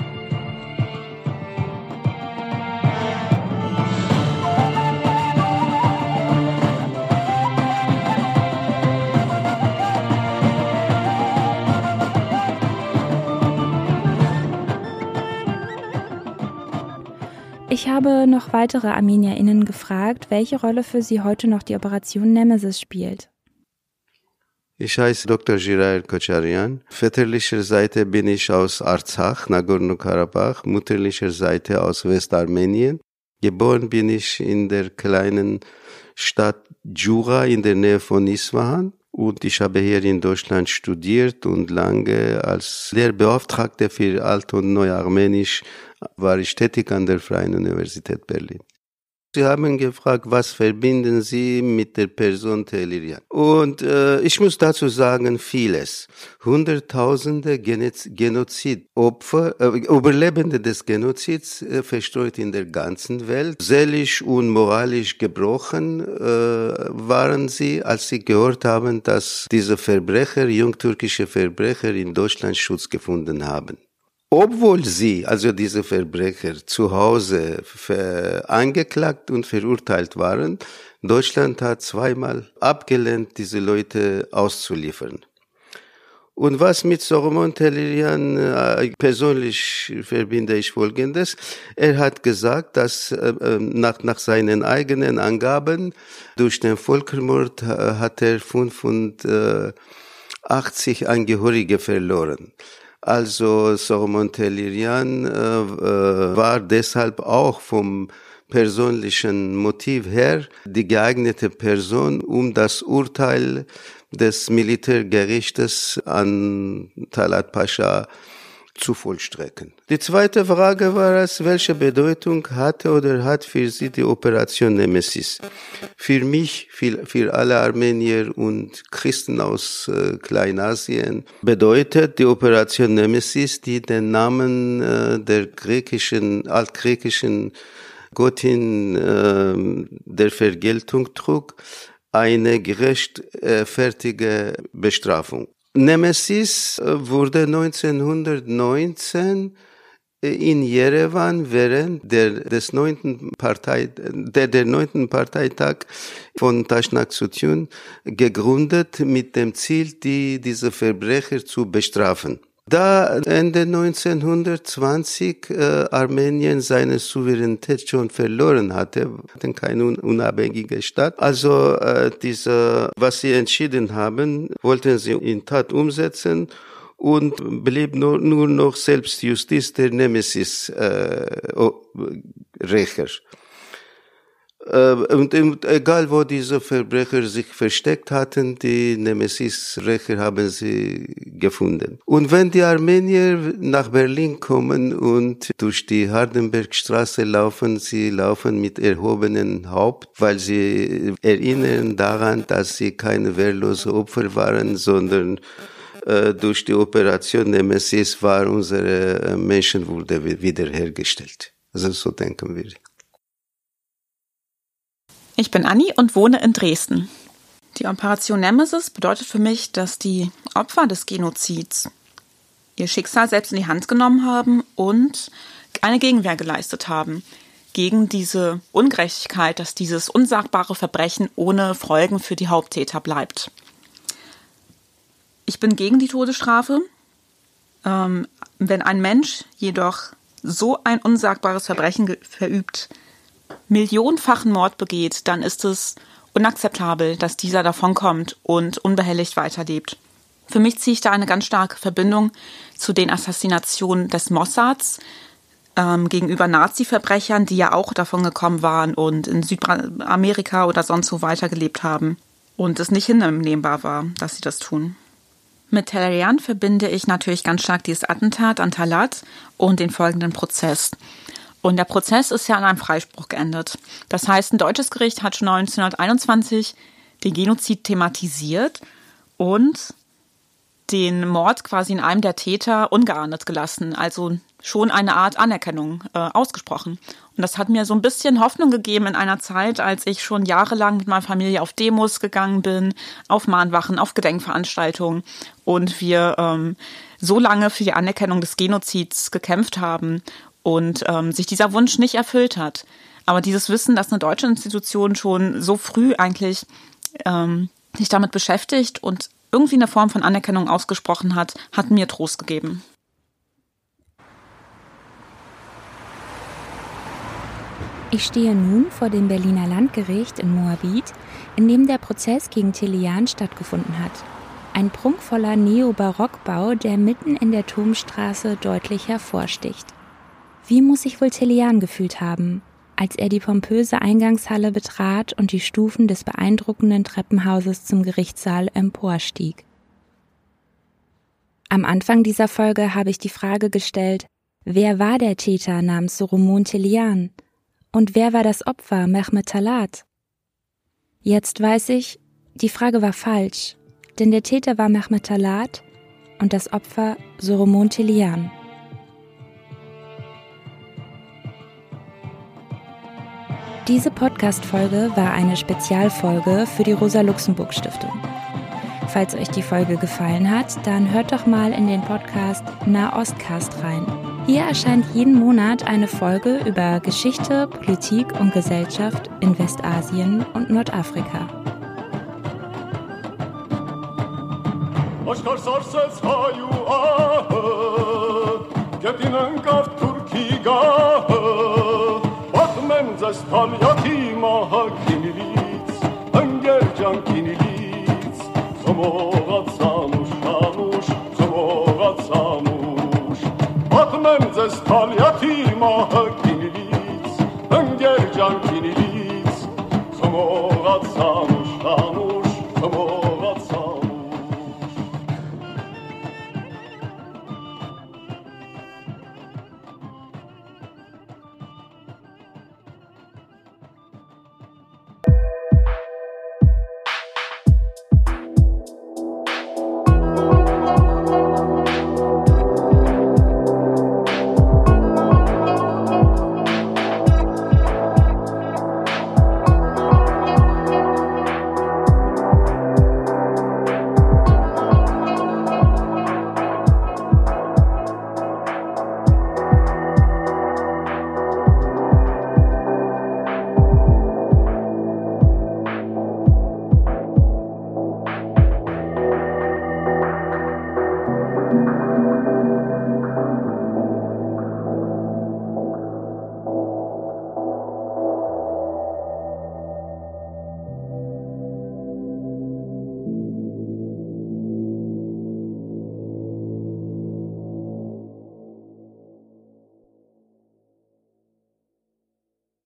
Ich habe noch weitere ArmenierInnen gefragt, welche Rolle für sie heute noch die Operation Nemesis spielt. Ich heiße Dr. Girael Kocharian. Väterlicher Seite bin ich aus Arzach, Nagorno-Karabach, mutterlicher Seite aus Westarmenien. Geboren bin ich in der kleinen Stadt Djura in der Nähe von Isfahan und ich habe hier in Deutschland studiert und lange als Lehrbeauftragter für Alt- und Neuarmenisch war ich tätig an der Freien Universität Berlin. Sie haben gefragt, was verbinden Sie mit der Person Telirian? Und äh, ich muss dazu sagen, vieles. Hunderttausende Genozidopfer, äh, Überlebende des Genozids äh, verstreut in der ganzen Welt. Seelisch und moralisch gebrochen äh, waren sie, als sie gehört haben, dass diese Verbrecher, jungtürkische Verbrecher in Deutschland Schutz gefunden haben obwohl sie, also diese Verbrecher, zu Hause angeklagt und verurteilt waren, Deutschland hat zweimal abgelehnt, diese Leute auszuliefern. Und was mit Solomon Tellerian äh, persönlich verbinde ich Folgendes. Er hat gesagt, dass äh, äh nach, nach seinen eigenen Angaben durch den Völkermord äh, hat er 85 Angehörige verloren. Also Solomon Tellerian äh, äh, war deshalb auch vom persönlichen Motiv her die geeignete Person, um das Urteil des Militärgerichtes an Talat Pascha zu vollstrecken. Die zweite Frage war es, welche Bedeutung hatte oder hat für Sie die Operation Nemesis? Für mich, für, für alle Armenier und Christen aus äh, Kleinasien bedeutet die Operation Nemesis, die den Namen äh, der griechischen, altgriechischen Gottin äh, der Vergeltung trug, eine gerechtfertige Bestrafung. Nemesis äh, wurde 1919 in Jerewan während der, des neunten Partei, der, der neunten Parteitag von Taschnak Sutyun gegründet mit dem Ziel, die, diese Verbrecher zu bestrafen. Da Ende 1920 äh, Armenien seine Souveränität schon verloren hatte, hatten keine unabhängige Stadt. Also äh, diese, was sie entschieden haben, wollten sie in Tat umsetzen und blieb nur, nur noch Selbstjustiz der Nemesis-Rächer. Äh, und, und, egal, wo diese Verbrecher sich versteckt hatten, die Nemesis-Rächer haben sie gefunden. Und wenn die Armenier nach Berlin kommen und durch die Hardenbergstraße laufen, sie laufen mit erhobenen Haupt, weil sie erinnern daran, dass sie keine wehrlose Opfer waren, sondern äh, durch die Operation Nemesis war unsere äh, Menschenwürde wiederhergestellt. Also so denken wir. Ich bin Anni und wohne in Dresden. Die Operation Nemesis bedeutet für mich, dass die Opfer des Genozids ihr Schicksal selbst in die Hand genommen haben und eine Gegenwehr geleistet haben gegen diese Ungerechtigkeit, dass dieses unsagbare Verbrechen ohne Folgen für die Haupttäter bleibt. Ich bin gegen die Todesstrafe. Ähm, wenn ein Mensch jedoch so ein unsagbares Verbrechen verübt, millionenfachen Mord begeht, dann ist es unakzeptabel, dass dieser davonkommt und unbehelligt weiterlebt. Für mich ziehe ich da eine ganz starke Verbindung zu den Assassinationen des Mossads ähm, gegenüber Nazi-Verbrechern, die ja auch davon gekommen waren und in Südamerika oder sonst wo weitergelebt haben und es nicht hinnehmbar war, dass sie das tun. Mit Talleyrand verbinde ich natürlich ganz stark dieses Attentat an Talat und den folgenden Prozess. Und der Prozess ist ja an einem Freispruch geendet. Das heißt, ein deutsches Gericht hat schon 1921 den Genozid thematisiert und den Mord quasi in einem der Täter ungeahndet gelassen, also schon eine Art Anerkennung äh, ausgesprochen. Und das hat mir so ein bisschen Hoffnung gegeben in einer Zeit, als ich schon jahrelang mit meiner Familie auf Demos gegangen bin, auf Mahnwachen, auf Gedenkveranstaltungen und wir ähm, so lange für die Anerkennung des Genozids gekämpft haben und ähm, sich dieser Wunsch nicht erfüllt hat. Aber dieses Wissen, dass eine deutsche Institution schon so früh eigentlich ähm, sich damit beschäftigt und irgendwie eine Form von Anerkennung ausgesprochen hat, hat mir Trost gegeben. Ich stehe nun vor dem Berliner Landgericht in Moabit, in dem der Prozess gegen Tilian stattgefunden hat. Ein prunkvoller Neobarockbau, der mitten in der Turmstraße deutlich hervorsticht. Wie muss sich wohl Tilian gefühlt haben, als er die pompöse Eingangshalle betrat und die Stufen des beeindruckenden Treppenhauses zum Gerichtssaal emporstieg? Am Anfang dieser Folge habe ich die Frage gestellt, wer war der Täter namens Solomon Tilian? Und wer war das Opfer, Mehmet Talat? Jetzt weiß ich, die Frage war falsch, denn der Täter war Mehmet Talat und das Opfer Soromon Telian. Diese Podcast-Folge war eine Spezialfolge für die Rosa-Luxemburg-Stiftung. Falls euch die Folge gefallen hat, dann hört doch mal in den Podcast Nahostcast rein. Hier erscheint jeden Monat eine Folge über Geschichte, Politik und Gesellschaft in Westasien und Nordafrika. ձեզ թամյակի մահակինիլից, ընգեր ճանքինիլից, ծմողացան ուշ, անուշ, ծմողացան ուշ, պատմեմ ձեզ թամյակի մահակինիլից,